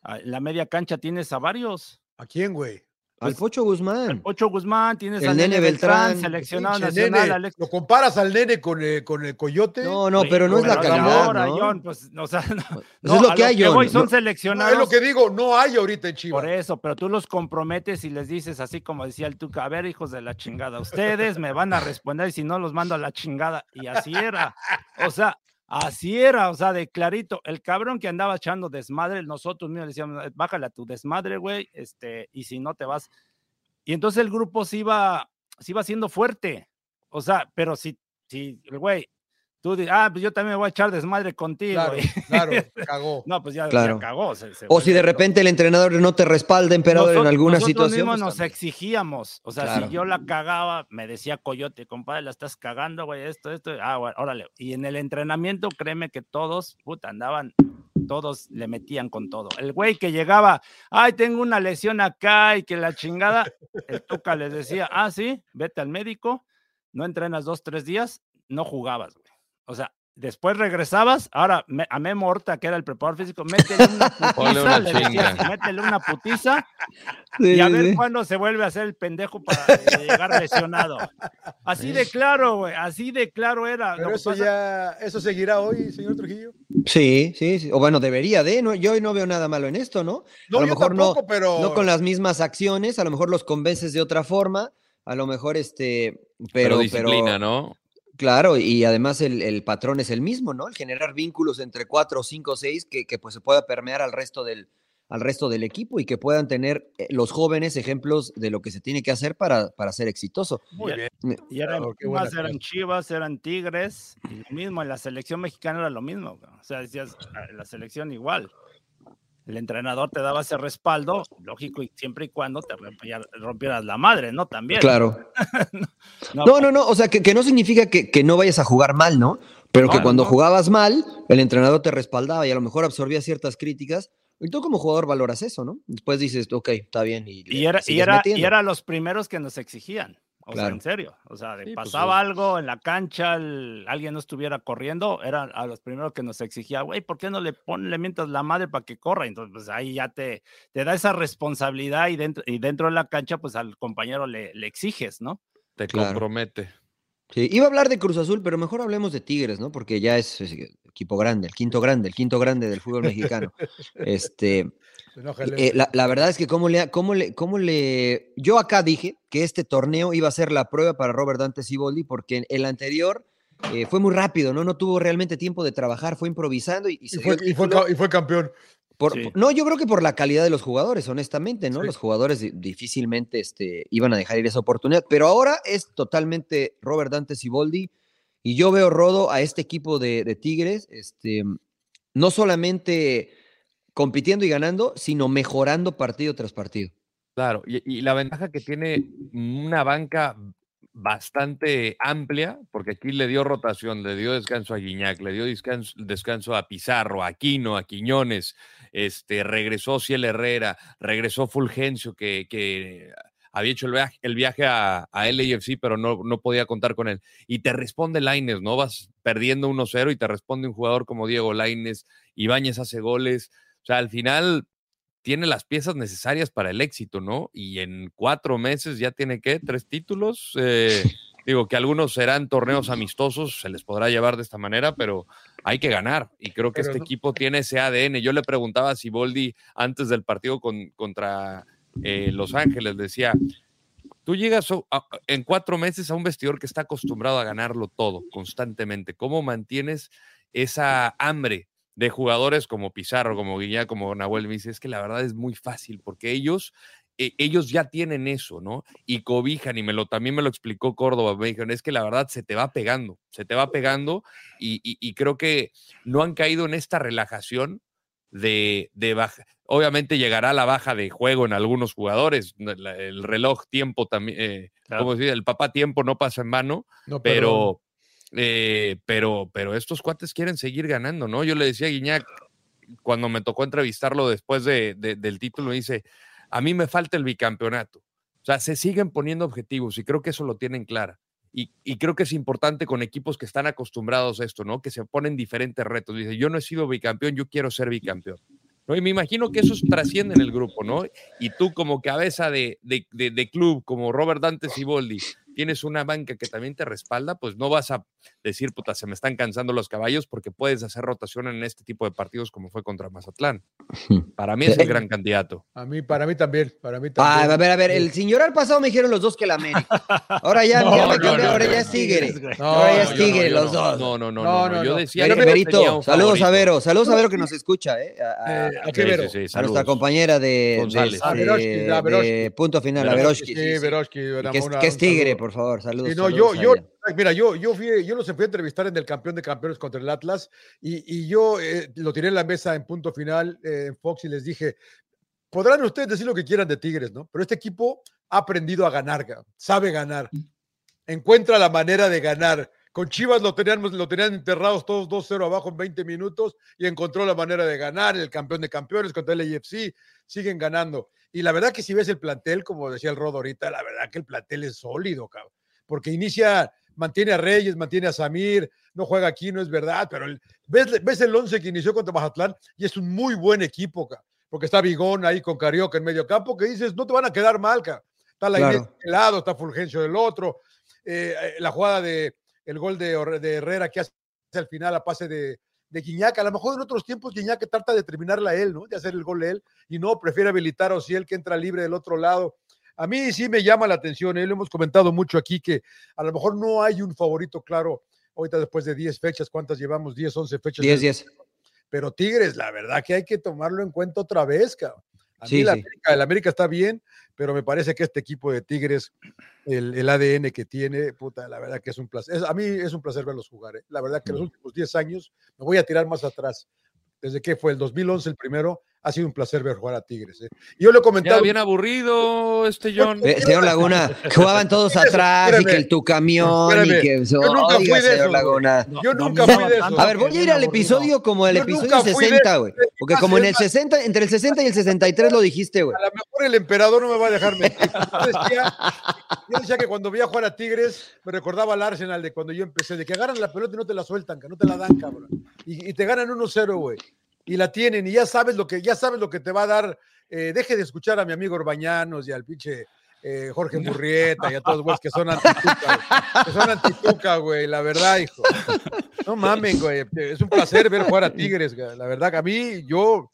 En la media cancha tienes a varios. ¿A quién, güey? Al pues, Pocho Guzmán. El Pocho Guzmán, tienes al Nene Beltrán, seleccionado nacional. ¿Lo comparas al Nene con el, con el Coyote? No, no, pero no es la calidad, ¿no? pues, o sea, no, pues es lo que hay, John. son seleccionados. es lo que digo, no hay ahorita en Chivas. Por eso, pero tú los comprometes y les dices así como decía el Tuca, a ver, hijos de la chingada, ustedes me van a responder y si no los mando a la chingada. Y así era. O sea, Así era, o sea, de clarito, el cabrón que andaba echando desmadre, nosotros mismos decíamos, bájale a tu desmadre, güey, este, y si no te vas. Y entonces el grupo se iba, se iba haciendo fuerte. O sea, pero si, si el güey Tú dices, ah, pues yo también me voy a echar desmadre contigo. Claro, claro cagó. No, pues ya, cagó. o si de repente el entrenador no te respalda, emperador, en alguna situación. Nosotros mismos nos exigíamos. O sea, si yo la cagaba, me decía Coyote, compadre, la estás cagando, güey, esto, esto. Ah, bueno, órale. Y en el entrenamiento, créeme que todos, puta, andaban, todos le metían con todo. El güey que llegaba, ay, tengo una lesión acá y que la chingada, el Tuca les decía, ah, sí, vete al médico, no entrenas dos, tres días, no jugabas, güey. O sea, después regresabas, ahora a Memo Horta, que era el preparador físico, métele una putiza, le decías, métele una putiza y a ver cuándo se vuelve a hacer el pendejo para eh, llegar lesionado. Así de claro, güey, así de claro era. Pero eso ya, ¿eso seguirá hoy, señor Trujillo? Sí, sí, o bueno, debería de, no, yo no veo nada malo en esto, ¿no? No, a lo mejor no, pero... no con las mismas acciones, a lo mejor los convences de otra forma, a lo mejor este, pero... Pero disciplina, ¿no? Claro, y además el, patrón es el mismo, ¿no? El generar vínculos entre cuatro, cinco, seis que, que pues se pueda permear al resto del, al resto del equipo y que puedan tener eh, los jóvenes ejemplos de lo que se tiene que hacer para, para ser exitoso. Muy bien. Y eran, eran Chivas, eran Tigres, y lo mismo, en la selección mexicana era lo mismo. O sea, decías, la selección igual el entrenador te daba ese respaldo, lógico, y siempre y cuando te rompieras la madre, ¿no? También. Claro. no, no, no, o sea, que, no significa que, no vayas a jugar mal, ¿no? Pero que cuando jugabas mal, el entrenador te respaldaba y a lo mejor absorbía ciertas críticas. Y tú como jugador valoras eso, ¿no? Después dices, ok, está bien. Y, era, y, era, y era los primeros que nos exigían. O sea, en serio. O sea, pues, pasaba algo en la cancha, alguien no estuviera corriendo, eran a los primeros que nos exigía, güey, ¿por qué no le pones, le mientas la madre para que corra? Entonces, pues ahí ya te, te da esa responsabilidad y dentro, y dentro de la cancha, pues al compañero le, le exiges, ¿no? Te compromete. Sí, iba a hablar de Cruz Azul, pero mejor hablemos de Tigres, ¿no? Porque ya es, equipo grande, el quinto grande, el quinto grande del fútbol mexicano. este, eh, la, verdad es que cómo le, cómo le, cómo le, yo acá dije que este torneo iba a ser la prueba para Robert Dante Siboldi, porque el anterior eh, fue muy rápido, ¿no? No tuvo realmente tiempo de trabajar, fue improvisando y, fue, y, fue, campeón. No, yo creo que por la calidad de los jugadores, honestamente, ¿no? Los jugadores difícilmente este, iban a dejar ir esa oportunidad, pero ahora es totalmente Robert Dante Siboldi y yo veo Rodo a este equipo de, Tigres, este, no solamente compitiendo y ganando, sino mejorando partido tras partido. Claro, y, la ventaja que tiene una banca bastante amplia, porque aquí le dio rotación, le dio descanso a Guiñac, le dio descanso, a Pizarro, a Aquino, a Quiñones, este, regresó Ciel Herrera, regresó Fulgencio, que, había hecho el viaje, a, a, LAFC, pero no, no podía contar con él. Y te responde Laines, ¿no? Vas perdiendo 1-0 y te responde un jugador como Diego Laines, Ibáñez hace goles. O sea, al final tiene las piezas necesarias para el éxito, ¿no? Y en cuatro meses ya tiene que tres títulos. Eh, digo que algunos serán torneos amistosos, se les podrá llevar de esta manera, pero hay que ganar. Y creo que este equipo tiene ese ADN. Yo le preguntaba a Siboldi antes del partido con, contra eh, Los Ángeles, decía, tú llegas en cuatro meses a un vestidor que está acostumbrado a ganarlo todo constantemente. ¿Cómo mantienes esa hambre de jugadores como Pizarro, como Guillá, como Nahuel me dice, es que la verdad es muy fácil porque ellos, e, ellos ya tienen eso, ¿no? Y cobijan, y me lo, también me lo explicó Córdoba, me dijeron, es que la verdad se te va pegando, se te va pegando y, creo que no han caído en esta relajación de, de baja. Obviamente llegará la baja de juego en algunos jugadores, el reloj tiempo también, eh, como decir, el papá tiempo no pasa en vano, pero eh, pero, pero estos cuates quieren seguir ganando, ¿no? Yo le decía a Guiñac, cuando me tocó entrevistarlo después de, del título, dice, a mí me falta el bicampeonato. O sea, se siguen poniendo objetivos y creo que eso lo tienen clara. Y, y, creo que es importante con equipos que están acostumbrados a esto, ¿no? Que se ponen diferentes retos. Dice, yo no he sido bicampeón, yo quiero ser bicampeón. ¿No? Y me imagino que eso trasciende en el grupo, ¿no? Y tú como cabeza de, de, de, de club, como Robert Dante Siboldi, tienes una banca que también te respalda, pues no vas a decir, puta, se me están cansando los caballos porque puedes hacer rotación en este tipo de partidos como fue contra Mazatlán. Para mí es el gran candidato. A mí, para mí también, para mí también. Ah, a ver, a ver, el señor al pasado me dijeron los dos que la América. Ahora ya, no, ahora ya es Tigre. ahora ya es Tigre los dos. No, no, no, no, yo decía Verito, saludos a Vero, saludos a Vero que nos escucha, ¿eh? A, a, qué Vero? a nuestra compañera de, de, punto final, a Veroshki. Sí, Veroshki. Que es Tigre, por por favor, saludos. no, yo, yo, mira, yo, yo, fui, yo los fui a entrevistar en el campeón de campeones contra el Atlas y, y yo eh, lo tiré en la mesa en punto final eh, en Fox y les dije, podrán ustedes decir lo que quieran de Tigres, ¿no? Pero este equipo ha aprendido a ganar, sabe ganar, encuentra la manera de ganar. Con Chivas lo tenían, lo tenían enterrados todos 2-0 abajo en 20 minutos y encontró la manera de ganar. El campeón de campeones contra el AFC siguen ganando. Y la verdad que si ves el plantel, como decía el Rodo ahorita, la verdad que el plantel es sólido, cabrón. Porque inicia, mantiene a Reyes, mantiene a Samir, no juega aquí, no es verdad, pero ves, ves el 11 que inició contra Mazatlán y es un muy buen equipo, cabrón. Porque está Bigón ahí con Carioca en medio campo, que dices, no te van a quedar mal, cabrón. Está la Inés de lado, está Fulgencio del otro. Eh, eh, la jugada de el gol de, de Herrera que hace al final a pase de, de Guiñac. A lo mejor en otros tiempos Guiñac trata de terminarla él, ¿no? De hacer el gol él y no, prefiere habilitar a Ociel que entra libre del otro lado. A mí sí me llama la atención, ¿eh? lo hemos comentado mucho aquí, que a lo mejor no hay un favorito claro ahorita después de 10 fechas, ¿cuántas llevamos? 10, 11 fechas. 10, 10. Pero Tigres, la verdad que hay que tomarlo en cuenta otra vez, cabrón. A mí la América, el América está bien, pero me parece que este equipo de Tigres, el, ADN que tiene, puta, la verdad que es un placer. a mí es un placer verlos jugar. ¿eh? La verdad que los últimos 10 años, me voy a tirar más atrás. Desde que fue el 2011 el primero, ha sido un placer ver jugar a Tigres. ¿eh? yo lo he comentado. bien aburrido este John. Eh, señor Laguna, jugaban todos atrás y que el tu camión y que. Yo nunca fui de eso. Laguna. Yo nunca fui de eso. A ver, voy a ir al episodio como el episodio 60, güey. Porque como en el 60, entre el 60 y el 63 lo dijiste, güey. A lo mejor el emperador no me va a dejar mentir. Yo decía, que cuando veía jugar a Tigres, me recordaba al Arsenal de cuando yo empecé, de que agarran la pelota y no te la sueltan, que no te la dan, cabrón. Y, y te ganan 1-0, güey y la tienen y ya sabes lo que, ya sabes lo que te va a dar. Eh, deje de escuchar a mi amigo Orbañanos y al pinche eh, Jorge Murrieta y a todos güeyes que son antituca, que son antituca, güey, la verdad, hijo. No mamen, güey, es un placer ver jugar a Tigres, la verdad, a mí, yo,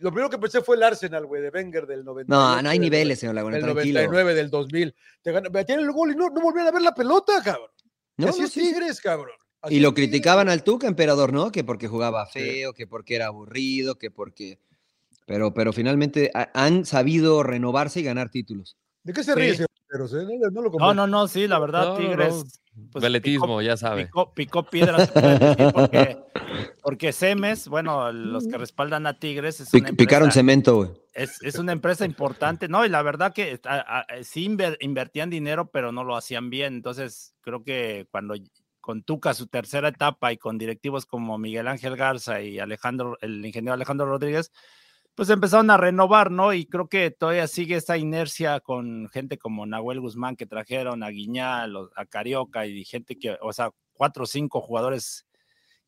lo primero que pensé fue el Arsenal, güey, de Wenger del 99. No, no hay niveles, señor Laguna, Del 99, del 2000. Te tienen el gol y no, no volvían a ver la pelota, cabrón. No, así es Tigres, cabrón. Y lo criticaban al Tuca, emperador, ¿no? Que porque jugaba feo, que porque era aburrido, que porque... Pero, pero finalmente han sabido renovarse y ganar títulos. ¿De qué se ríe ese no, no, no, sí, la verdad, Tigres. Pues, Veletismo, ya sabe. Picó, piedras porque, porque, Semes, bueno, los que respaldan a Tigres. Es picaron cemento, güey. Es, es, una empresa importante, ¿no? Y la verdad que sí invertían dinero, pero no lo hacían bien. Entonces, creo que cuando con Tuca su tercera etapa y con directivos como Miguel Ángel Garza y Alejandro, el ingeniero Alejandro Rodríguez, pues empezaron a renovar, ¿no? Y creo que todavía sigue esta inercia con gente como Nahuel Guzmán que trajeron a Guiñal, a Carioca y gente que, o sea, cuatro o cinco jugadores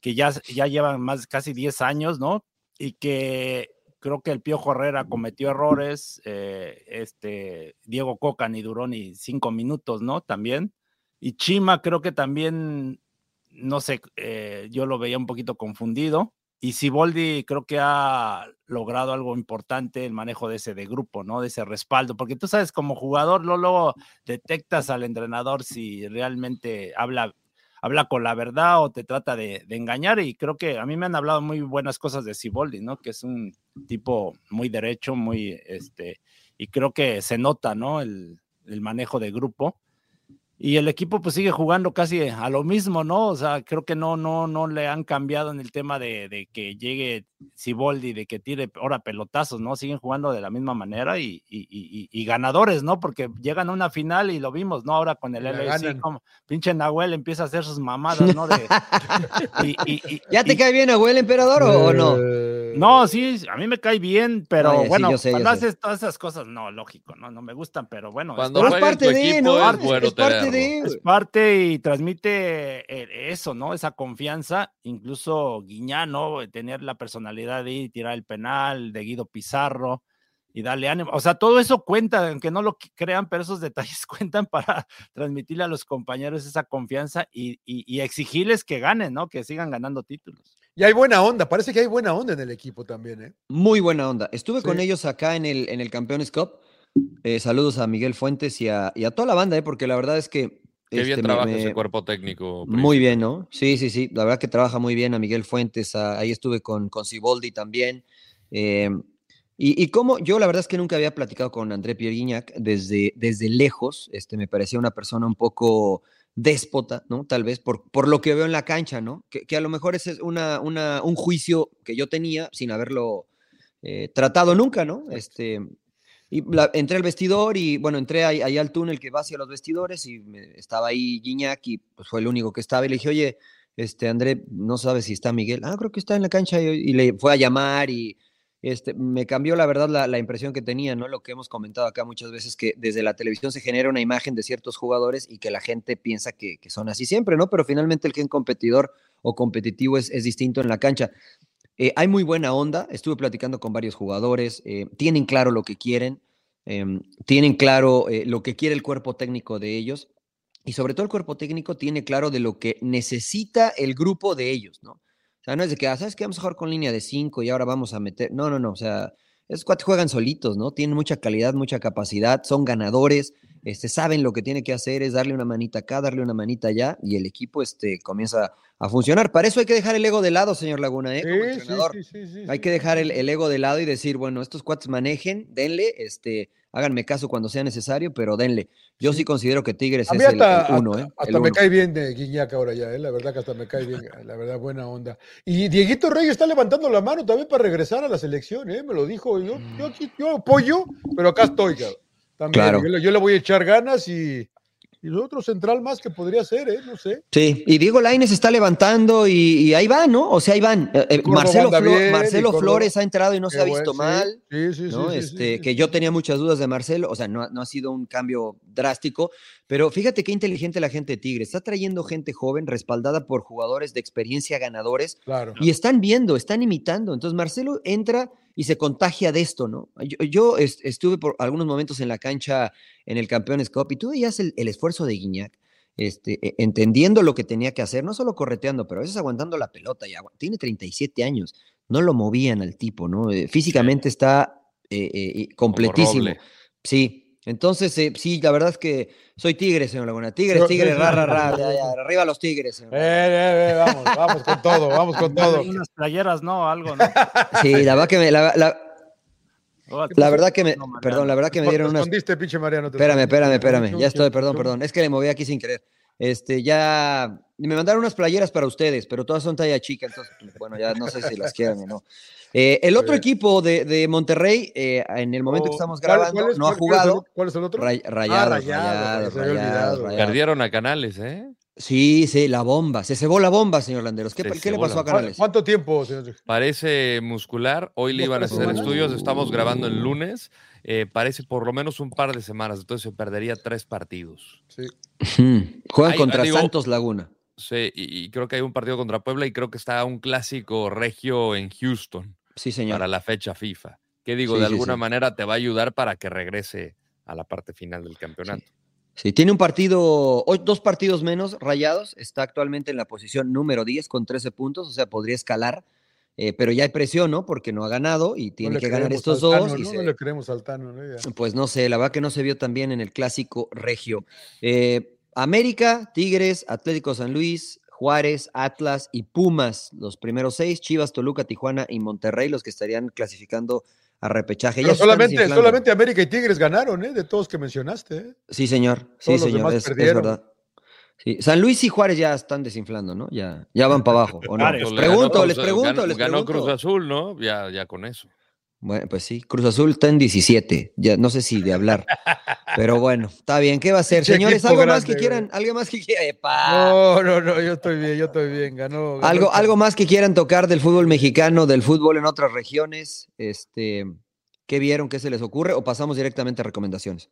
que ya, ya llevan más casi 10 años, ¿no? Y que creo que el Piojo Herrera cometió errores, eh, este, Diego Coca ni duró ni cinco minutos, ¿no? También. Y Chima creo que también, no sé, eh, yo lo veía un poquito confundido. Y Siboldi creo que ha logrado algo importante el manejo de ese de grupo, ¿no? De ese respaldo, porque tú sabes, como jugador, luego detectas al entrenador si realmente habla, habla con la verdad o te trata de, engañar. Y creo que a mí me han hablado muy buenas cosas de Siboldi, ¿no? Que es un tipo muy derecho, muy, este, y creo que se nota, ¿no? El, el manejo de grupo y el equipo pues sigue jugando casi a lo mismo, ¿no? O sea, creo que no, no, no le han cambiado en el tema de, de que llegue Siboldi, de que tire ahora pelotazos, ¿no? Siguen jugando de la misma manera y, y, y, ganadores, ¿no? Porque llegan a una final y lo vimos, ¿no? Ahora con el LFC, como pinche Nahuel empieza a hacer sus mamadas, ¿no? De, ¿Ya te cae bien Nahuel, emperador, o, no? Eh, no, sí, a mí me cae bien, pero bueno, cuando haces todas esas cosas, no, lógico, no, no me gustan, pero bueno. Cuando es, parte de, ¿no? es parte es parte y transmite eh, eso, ¿no? Esa confianza, incluso Guiñá, ¿no? Tener la personalidad de ir, tirar el penal, de Guido Pizarro y darle ánimo. O sea, todo eso cuenta, aunque no lo crean, pero esos detalles cuentan para transmitirle a los compañeros esa confianza y, exigirles que ganen, ¿no? Que sigan ganando títulos. Y hay buena onda, parece que hay buena onda en el equipo también, ¿eh? Muy buena onda. Estuve con ellos acá en el, en el Campeones Cup eh, saludos a Miguel Fuentes y a, toda la banda, eh, porque la verdad es que... Qué bien este, trabaja ese cuerpo técnico. Muy bien, ¿no? Sí, sí, sí. La verdad que trabaja muy bien a Miguel Fuentes. ahí estuve con, con Ciboldi también. Eh, y, y como yo la verdad es que nunca había platicado con André Pierre desde, desde lejos. Este, me parecía una persona un poco déspota, ¿no? Tal vez por, por lo que veo en la cancha, ¿no? Que, que a lo mejor ese es una, una, un juicio que yo tenía sin haberlo tratado nunca, ¿no? Este, y entré al vestidor y bueno, entré ahí, al túnel que va hacia los vestidores y estaba ahí Guiñac y pues fue el único que estaba y le dije, oye, este André, no sabes si está Miguel. Ah, creo que está en la cancha y, le fue a llamar y este, me cambió la verdad la, impresión que tenía, ¿no? Lo que hemos comentado acá muchas veces, que desde la televisión se genera una imagen de ciertos jugadores y que la gente piensa que, son así siempre, ¿no? Pero finalmente el gen competidor o competitivo es, es distinto en la cancha. Eh, hay muy buena onda, estuve platicando con varios jugadores, eh, tienen claro lo que quieren, em, tienen claro eh, lo que quiere el cuerpo técnico de ellos y sobre todo el cuerpo técnico tiene claro de lo que necesita el grupo de ellos, ¿no? O sea, no es de que, ah, ¿sabes qué? Vamos a jugar con línea de cinco y ahora vamos a meter. No, no, no. O sea, esos cuatro juegan solitos, ¿no? Tienen mucha calidad, mucha capacidad, son ganadores, este, saben lo que tiene que hacer es darle una manita acá, darle una manita allá y el equipo este, comienza a funcionar. Para eso hay que dejar el ego de lado, señor Laguna, ¿eh? Como entrenador. hay que dejar el, ego de lado y decir, bueno, estos cuates manejen, denle, este, háganme caso cuando sea necesario, pero denle. Yo sí, considero que Tigres es el, uno, ¿eh? Hasta me cae bien de Guiñac ahora ya, ¿eh? La verdad que hasta me cae bien, la verdad, buena onda. Y Dieguito Rey está levantando la mano también para regresar a la selección, ¿eh? Me lo dijo. Yo, yo, aquí, yo apoyo, pero acá estoy, cabrón. También, yo, le voy a echar ganas y, y otro central más que podría ser, ¿eh? No sé. Sí, y Diego Laines está levantando y, ahí va, ¿no? O sea, ahí van. Eh, eh, Marcelo, Marcelo Flores ha entrado y no se ha visto mal. Sí, sí, sí, este, Que yo tenía muchas dudas de Marcelo, o sea, no, no ha sido un cambio drástico, pero fíjate qué inteligente la gente de Tigres. Está trayendo gente joven respaldada por jugadores de experiencia ganadores Claro. y están viendo, están imitando. Entonces Marcelo entra y se contagia de esto, ¿no? Yo, yo est- estuve por algunos momentos en la cancha en el Campeones Cup y tú veías el, el esfuerzo de Guiñac, este, e- entendiendo lo que tenía que hacer, no solo correteando, pero a veces aguantando la pelota. Y tiene 37 años, no lo movían al tipo, ¿no? Eh, físicamente está eh, eh, completísimo. Sí, entonces eh, sí, la verdad es que soy tigre, señor Laguna. Tigres, tigres, ra, ra, ra, ya, ya, arriba los tigres. señor Eh, eh, eh, vamos, vamos con todo, vamos con todo. Unas playeras, ¿no? Algo, ¿no? Sí, la verdad que me, la, la- Oh, la verdad que me, perdón, la verdad que me dieron unas escondiste, pinche Mariano. te Espérame, espérame, espérame. Ya estoy, perdón, perdón. Es que le moví aquí sin querer. Este, ya me mandaron unas playeras para ustedes, pero todas son talla chica, entonces, pues, bueno, ya no sé si las quieren o no. Eh, el otro equipo de, de Monterrey, eh, en el momento que Oh, estamos ¿cuál- grabando, es- no ha jugado. ¿Cuál es el otro? Ray- Ah, rayados, Rayados, rayados, rayados, rayados. Perdieron a Canales, ¿eh? Sí, sí, la bomba. Se cebó la bomba, señor Landeros. ¿Qué, Se ¿qué le pasó a. Canales? ¿Cuánto tiempo, señor? Parece muscular. Hoy le iban a hacer estudios. Estamos grabando el lunes. Eh, parece por lo menos un par de semanas. Entonces se perdería tres partidos. Sí. Juegan contra digo- Santos Laguna. Sí, y, y creo que hay un partido contra Puebla y creo que está un clásico regio en Houston Sí, señor. para la fecha FIFA. Que digo, Sí, de sí, alguna sí. manera te va a ayudar para que regrese a la parte final del campeonato. Sí, tiene un partido, dos partidos menos rayados, está actualmente en la posición número 10 con 13 puntos, o sea, podría escalar, eh, pero ya hay presión, ¿no? Porque no ha ganado y tiene No que ganar estos dos. Y ¿no? se- No le creemos al Tano, ¿no? Ya. Pues no sé, la verdad que no se vio tan bien en el clásico regio. Eh, América, Tigres, Atlético San Luis, Juárez, Atlas y Pumas, los primeros seis, Chivas, Toluca, Tijuana y Monterrey, los que estarían clasificando a repechaje. Ya Pero solamente, solamente América y Tigres ganaron, ¿eh? De todos que mencionaste, ¿eh? Sí, señor. Sí, Todos señor. Es, verdad. Sí, San Luis y Juárez ya están desinflando, ¿no? Ya, ya van para abajo. ¿o no? Juárez. Les Pues le pregunto, ganó les pregunto, ganó- les ganó pregunto. Cruz Azul, ¿no? Ya, ya con eso. Bueno, pues sí, Cruz Azul está en 17. Ya no sé si de hablar. Pero bueno, está bien. ¿Qué va a hacer? Pinche Señores, algo más que güey. quieran, algo más que quieran. ¡Epa! No, no, no, yo estoy bien, yo estoy bien. Ganó. ganó algo, el- algo más que quieran tocar del fútbol mexicano, del fútbol en otras regiones. Este, ¿qué vieron? ¿Qué se les ocurre? O pasamos directamente a recomendaciones.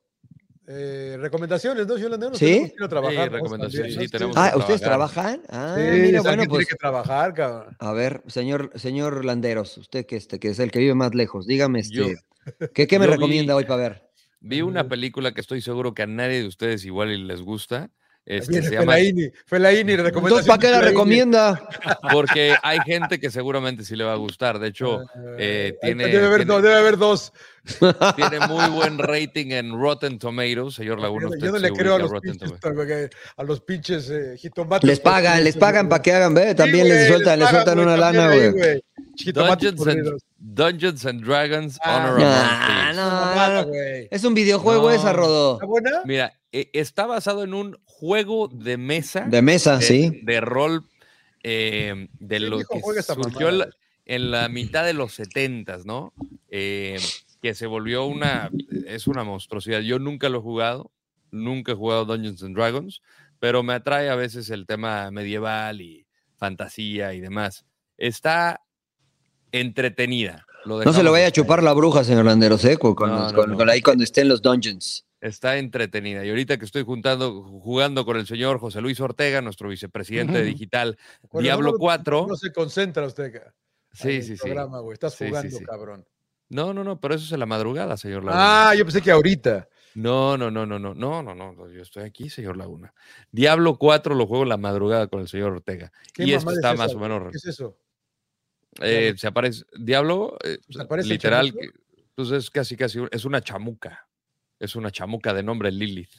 Eh, recomendaciones, ¿no? Yo Landero, ¿Sí? trabajar. Sí, ¿no? recomendaciones, sí, ¿no? tenemos Ah, que ¿ustedes trabajar. trabajan? Ah, Sí, mira, bueno, tiene pues. que trabajar, cabrón. A ver, señor, señor Landeros, usted que, este, que es el que vive más lejos, dígame, este, Yo- ¿qué, qué me yo vi- recomienda hoy para ver? Vi una película que estoy seguro que a nadie de ustedes igual les gusta. Este, Viene se llama Felaini, Felaini, Entonces, recomendación ¿para qué la recomienda? Porque hay gente que seguramente sí le va a gustar. De hecho, eh, Ahí tiene, debe, haber tiene- dos, debe haber dos. Tiene muy buen rating en Rotten Tomatoes, señor Laguna. Yo, usted yo no le creo a los Rotten pinches, Tomatoes. a los pinches eh, jitomates. Les pagan, les pagan para que hagan, ve, también les sueltan, les sueltan una lana, güey. Dungeons and. Dungeons and Dragons Ah, Honor no, no. Es un videojuego No. esa, Rodó. ¿Está buena? Mira, eh, está basado en un juego de mesa De mesa, de, sí. de rol eh, de lo que surgió en mamada. la, en la mitad de los setentas, ¿no? Eh, que se volvió una, es una monstruosidad. Yo nunca lo he jugado, nunca he jugado Dungeons and Dragons, pero me atrae a veces el tema medieval y fantasía y demás. Está entretenida. No se lo vaya a chupar la bruja, señor Landeros, ¿eh? Con, con- No, no, con- no. con ahí cuando estén los dungeons. Está entretenida. Y ahorita que estoy juntando, jugando con el señor José Luis Ortega, nuestro vicepresidente Ujú. digital, Bueno, Diablo no, 4. No se concentra usted. en Sí, el sí, sí. programa, güey. Estás Sí, sí, jugando, sí. cabrón. No, no, no, pero eso es en la madrugada, señor Laguna. Ah, yo pensé que ahorita. No, no, no, no, no, no, no, no, yo estoy aquí, señor Laguna. Diablo 4 lo juego en la madrugada con el señor Ortega. ¿Qué Y esto está es más o menos. ¿Qué es eso? eh, se aparece. Diablo, eh, ¿Se aparece literal, que- pues es casi, casi, es una chamuca. Es una chamuca de nombre Lilith,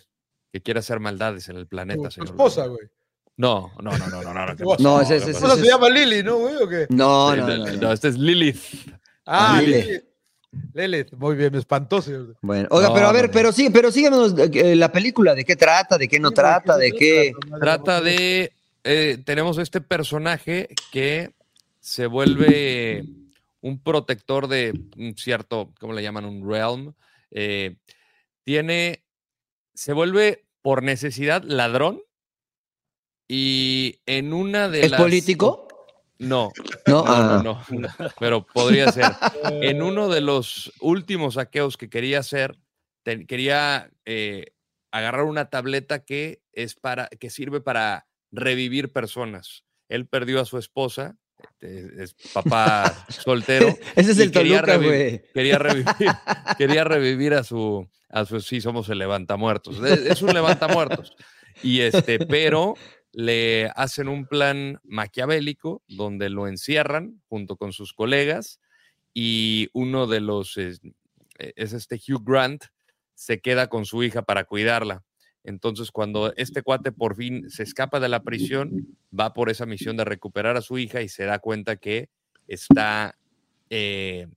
que quiere hacer maldades en el Tu, planeta, tu señor. esposa, Laguna. güey. No, no, no, no, no, no. Tu esposa. No, ese- ese- no, ese- ¿Cómo se llama Lili, no, güey? ¿O qué? No, no, no, no, no, no. este es Lilith. Ah, Lili. Lili. Lilith, muy bien, espantoso. Bueno, oiga, No, pero a ver, pero sí, pero síganos eh, la película, ¿de qué trata? ¿De qué no Sí, trata? ¿De qué? trata? De. eh, tenemos este personaje que se vuelve un protector de un cierto, ¿cómo le llaman? Un realm. eh, tiene. Se vuelve por necesidad ladrón. Y en una de ¿Es las. político? No, No, no, ah. no, no, pero podría ser. En uno de los últimos saqueos que quería hacer, te- quería eh, agarrar una tableta que es para, que sirve para revivir personas. Él perdió a su esposa, este, es papá soltero. Ese es el quería güey. Quería revivir, quería revivir a su, a su, sí, somos el levantamuertos. Es un levantamuertos. Y este, pero le hacen un plan maquiavélico donde lo encierran junto con sus colegas y uno de los es, es este Hugh Grant se queda con su hija para cuidarla. Entonces, cuando este cuate por fin se escapa de la prisión, va por esa misión de recuperar a su hija y se da cuenta que está eh,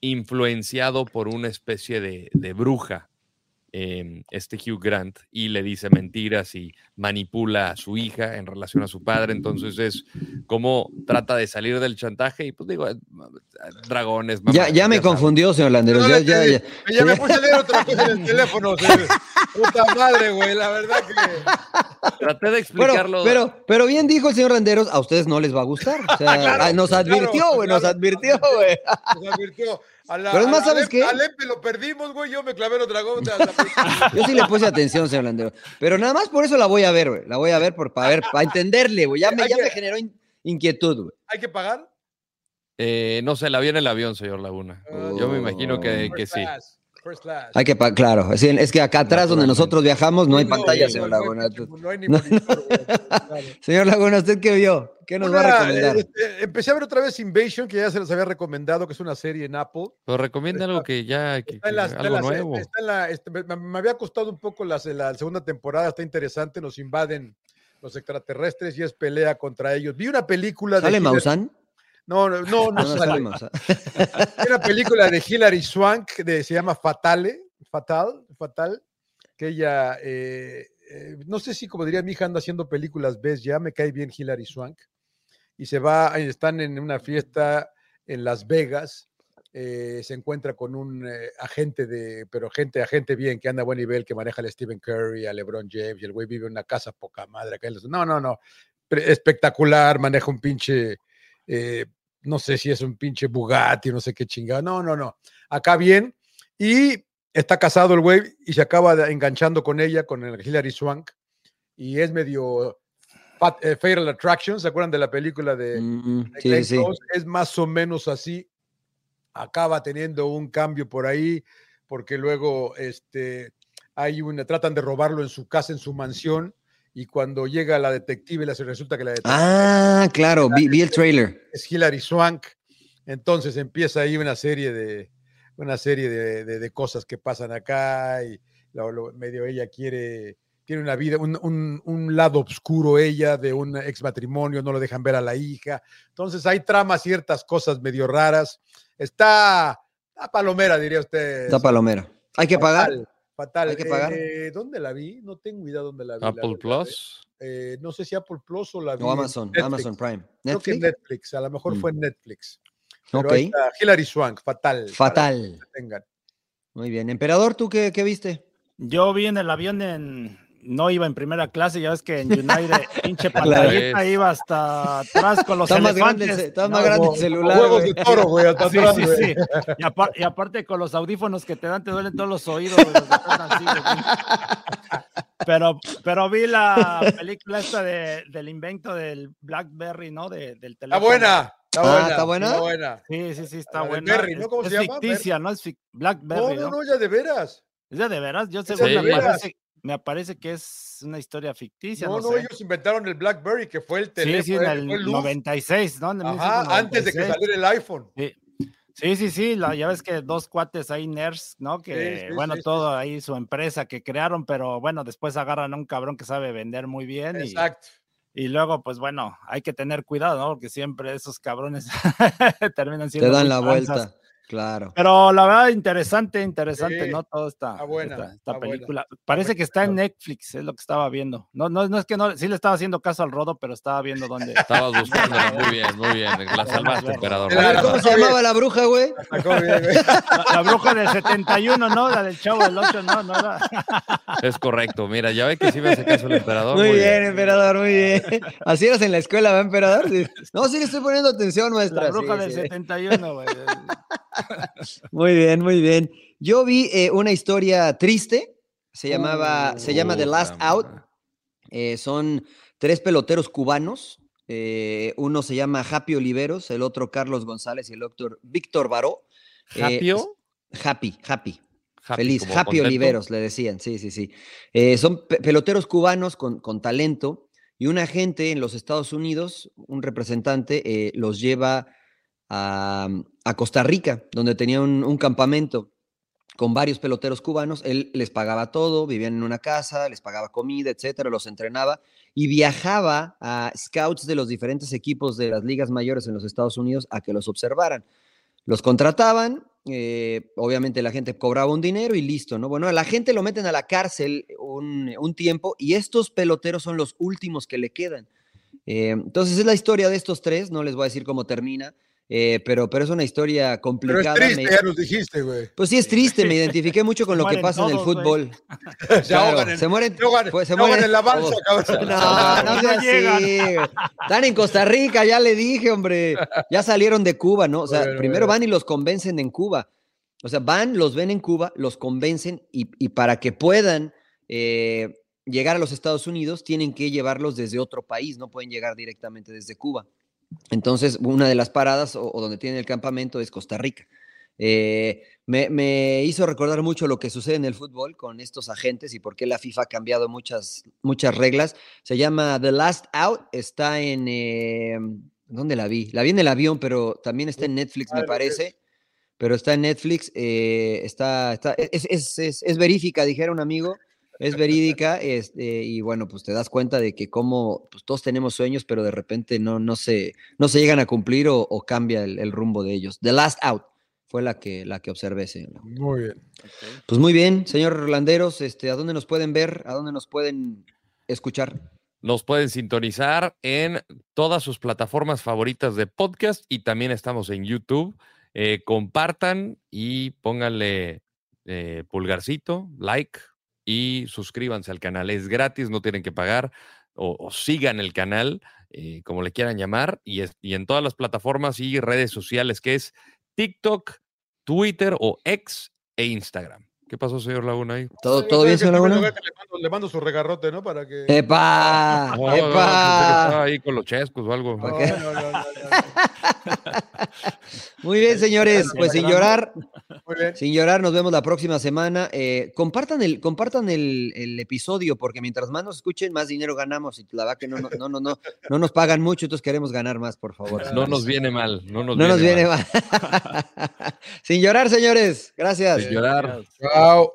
influenciado por una especie de, de bruja Em, este Hugh Grant y le dice mentiras y manipula a su hija en relación a su padre. Entonces es como trata de salir del chantaje y pues digo, eh, dragones. ya, ya me confundió, señor Landeros. ya, ya, ya, me puse a leer otra cosa en el teléfono. Puta madre, güey, la verdad que... Traté de explicarlo. pero, pero bien dijo el señor Landeros, a ustedes no les va a gustar. O sea, nos advirtió, güey, nos advirtió, güey. Nos advirtió. Pero es más, ¿sabes qué? Al lo perdimos, güey. Yo me clavé en otra yo sí le puse atención, señor Landero. Pero nada más por eso la voy a ver, güey. La voy a ver por, para ver, para entenderle, güey. Ya, me, ya me generó inquietud, güey. ¿Hay que pagar? Eh, no sé, la vi en el avión, señor Laguna. yo me imagino que, que sí. Hay que claro, es, que acá atrás donde nosotros viajamos no hay pantalla, señor Laguna. No, hay ni Señor Laguna, ¿usted qué vio? ¿Qué nos va a recomendar? Este, empecé a ver otra vez Invasion, que ya se les había recomendado, que es una serie en Apple. Pero recomienda algo que ya, que, algo nuevo. Este, me, había costado un poco la, la segunda temporada, está interesante, nos invaden los extraterrestres y es pelea contra ellos. Vi una película ¿Sale de... Maussan? No, no, no, no, sale. una película de Hilary Swank, de, se llama Fatale, Fatal, Fatal, que ella, eh, eh, no sé si como diría mi hija anda haciendo películas, ves, ya me cae bien Hilary Swank, y se va, están en una fiesta en Las Vegas, eh, se encuentra con un agente de, pero gente, agente bien, que anda a buen nivel, que maneja a Stephen Curry, a LeBron James, y el güey vive en una casa poca madre. Acá no, no, no, espectacular, maneja un pinche no sé si es un pinche Bugatti, no sé qué chingada. No, no, no. Acá bien. Y está casado el güey y se acaba enganchando con ella, con el Hilary Swank. Y es medio eh, Fatal Attraction. ¿Se acuerdan de la película de, mm, sí, sí. Es más o menos así. Acaba teniendo un cambio por ahí, porque luego este, hay una, tratan de robarlo en su casa, en su mansión y cuando llega la detective, resulta que la detective. Ah, claro, vi, el trailer. Es Hilary Swank. Entonces empieza ahí una serie de, una serie de, cosas que pasan acá y medio ella quiere, tiene una vida, un, lado oscuro ella de un ex matrimonio, no lo dejan ver a la hija. Entonces hay trama ciertas cosas medio raras. Está, está palomera, diría usted. Está palomera. ¿Hay que pagar? Fatal. ¿Hay que pagar? Eh, ¿Dónde la vi? No tengo idea dónde la vi. Apple Plus. Eh, no sé si Apple Plus o la vi. O Amazon, Amazon Prime. ¿Netflix? Netflix, a lo mejor fue en mm. Netflix. ok. Hilary Swank, fatal. Fatal. Muy bien. Emperador, ¿tú qué, qué viste? Yo vi en el avión en, no iba en primera clase, ya ves que en United, pinche pantallita iba hasta atrás con los está elefantes. Más está más grande el celular. Juegos de toro, güey, hasta sí, sí, sí. Y, aparte con los audífonos que te dan, te duelen todos los oídos. pero, pero vi la película esta de, del invento del BlackBerry, ¿no? De, del teléfono. Está buena. Está buena, ah, ¿está buena? Está buena. Sí, sí, sí, está buena. Berry, ¿no? ¿Cómo es se llama? ficticia, ¿no? Es BlackBerry. No, no, no, ya de veras. ¿Es ya de veras? Yo según me parece, me parece que es una historia ficticia. No, no, ellos inventaron el BlackBerry, que fue el teléfono. Sí, sí, en el, 96, ¿no? Ajá, antes de que saliera el iPhone. Sí. Sí, sí, sí, ya ves que dos cuates ahí, nerds, ¿no? Que, bueno, todo ahí su empresa que crearon, pero bueno, después agarran a un cabrón que sabe vender muy bien. Exacto. Y, luego, pues bueno, hay que tener cuidado, ¿no? Porque siempre esos cabrones terminan siendo. Te dan la vuelta. Claro. Pero la verdad, interesante, interesante, ¿no? Todo está, buena, esta, película. Parece que está en Netflix, es lo que estaba viendo. No, no, no es que no, sí le estaba haciendo caso al rodo, pero estaba viendo dónde. Estabas buscando, muy bien, muy bien. La salvaste, emperador. ¿Cómo se llamaba la bruja, güey? La, bruja del 71, ¿no? La del chavo del 8, no, no era. Es correcto, mira, ya ve que sí me hace caso el emperador. Muy, bien, emperador, muy bien. Así eras en la escuela, ¿va, emperador? No, sí le estoy poniendo atención, nuestra. La bruja del 71, güey. Muy bien, muy bien. Yo vi eh, una historia triste, Se llamaba, se llama The Last Out. Eh, son tres peloteros cubanos. Eh, uno se llama Happy Oliveros, el otro Carlos González y el otro Víctor Baró. ¿Happy? happy, happy. Feliz, Happy Oliveros, le decían, sí, sí, sí. son peloteros cubanos con, con, talento y un agente en los Estados Unidos, un representante, los lleva a, Costa Rica, donde tenía un, campamento con varios peloteros cubanos. Él les pagaba todo, vivían en una casa, les pagaba comida, etcétera, los entrenaba y viajaba a scouts de los diferentes equipos de las ligas mayores en los Estados Unidos a que los observaran. Los contrataban, eh, obviamente la gente cobraba un dinero y listo, ¿no? Bueno, a la gente lo meten a la cárcel un, tiempo y estos peloteros son los últimos que le quedan. Eh, entonces es la historia de estos tres, no les voy a decir cómo termina, eh, pero, pero es una historia complicada. Pero es triste, ya nos dijiste, güey. Pues sí, es triste. Me identifiqué mucho con lo que pasa en el fútbol. se, ahogan en, se mueren. Se, mueren, en la balsa, cabrón. No, no, no así. Están en Costa Rica, ya le dije, hombre. Ya salieron de Cuba, ¿no? O sea, primero van y los convencen en Cuba. O sea, van, los ven en Cuba, los convencen y, y para que puedan eh, llegar a los Estados Unidos, tienen que llevarlos desde otro país, no pueden llegar directamente desde Cuba. Entonces, una de las paradas o, donde tiene el campamento es Costa Rica. Eh, me, hizo recordar mucho lo que sucede en el fútbol con estos agentes y por qué la FIFA ha cambiado muchas, muchas reglas. Se llama The Last Out, está en... Eh, ¿Dónde la vi? La vi en el avión, pero también está en Netflix, me parece. Pero está en Netflix, eh, está, está es, es, es, es, verífica, dijera un amigo es verídica este, y bueno, pues te das cuenta de que como pues, todos tenemos sueños, pero de repente no, no, se, no se llegan a cumplir o, cambia el, rumbo de ellos. The Last Out fue la que, la que observé, señor. Muy bien. Pues muy bien, señor Rolanderos, este, ¿a dónde nos pueden ver? ¿A dónde nos pueden escuchar? Nos pueden sintonizar en todas sus plataformas favoritas de podcast y también estamos en YouTube. Eh, compartan y pónganle eh, pulgarcito, like, y suscríbanse al canal. Es gratis, no tienen que pagar o, sigan el canal, eh, como le quieran llamar, y, y en todas las plataformas y redes sociales que es TikTok, Twitter o X e Instagram. ¿Qué pasó, señor Laguna ahí? ¿Todo, ¿todo bien, señor Laguna? Le mando, su regarrote, ¿no? Para que... ¡Epa! ¡Epa! ahí con los chescos o algo. Muy bien, señores. Pues sin llorar, sin llorar, nos vemos la próxima semana. Eh, compartan el, compartan el, el, episodio, porque mientras más nos escuchen, más dinero ganamos. Y la verdad que no, no, no, no, no nos pagan mucho, entonces queremos ganar más, por favor. No nos viene mal. No nos, viene, mal. sin llorar, señores. Gracias. Sin llorar. out.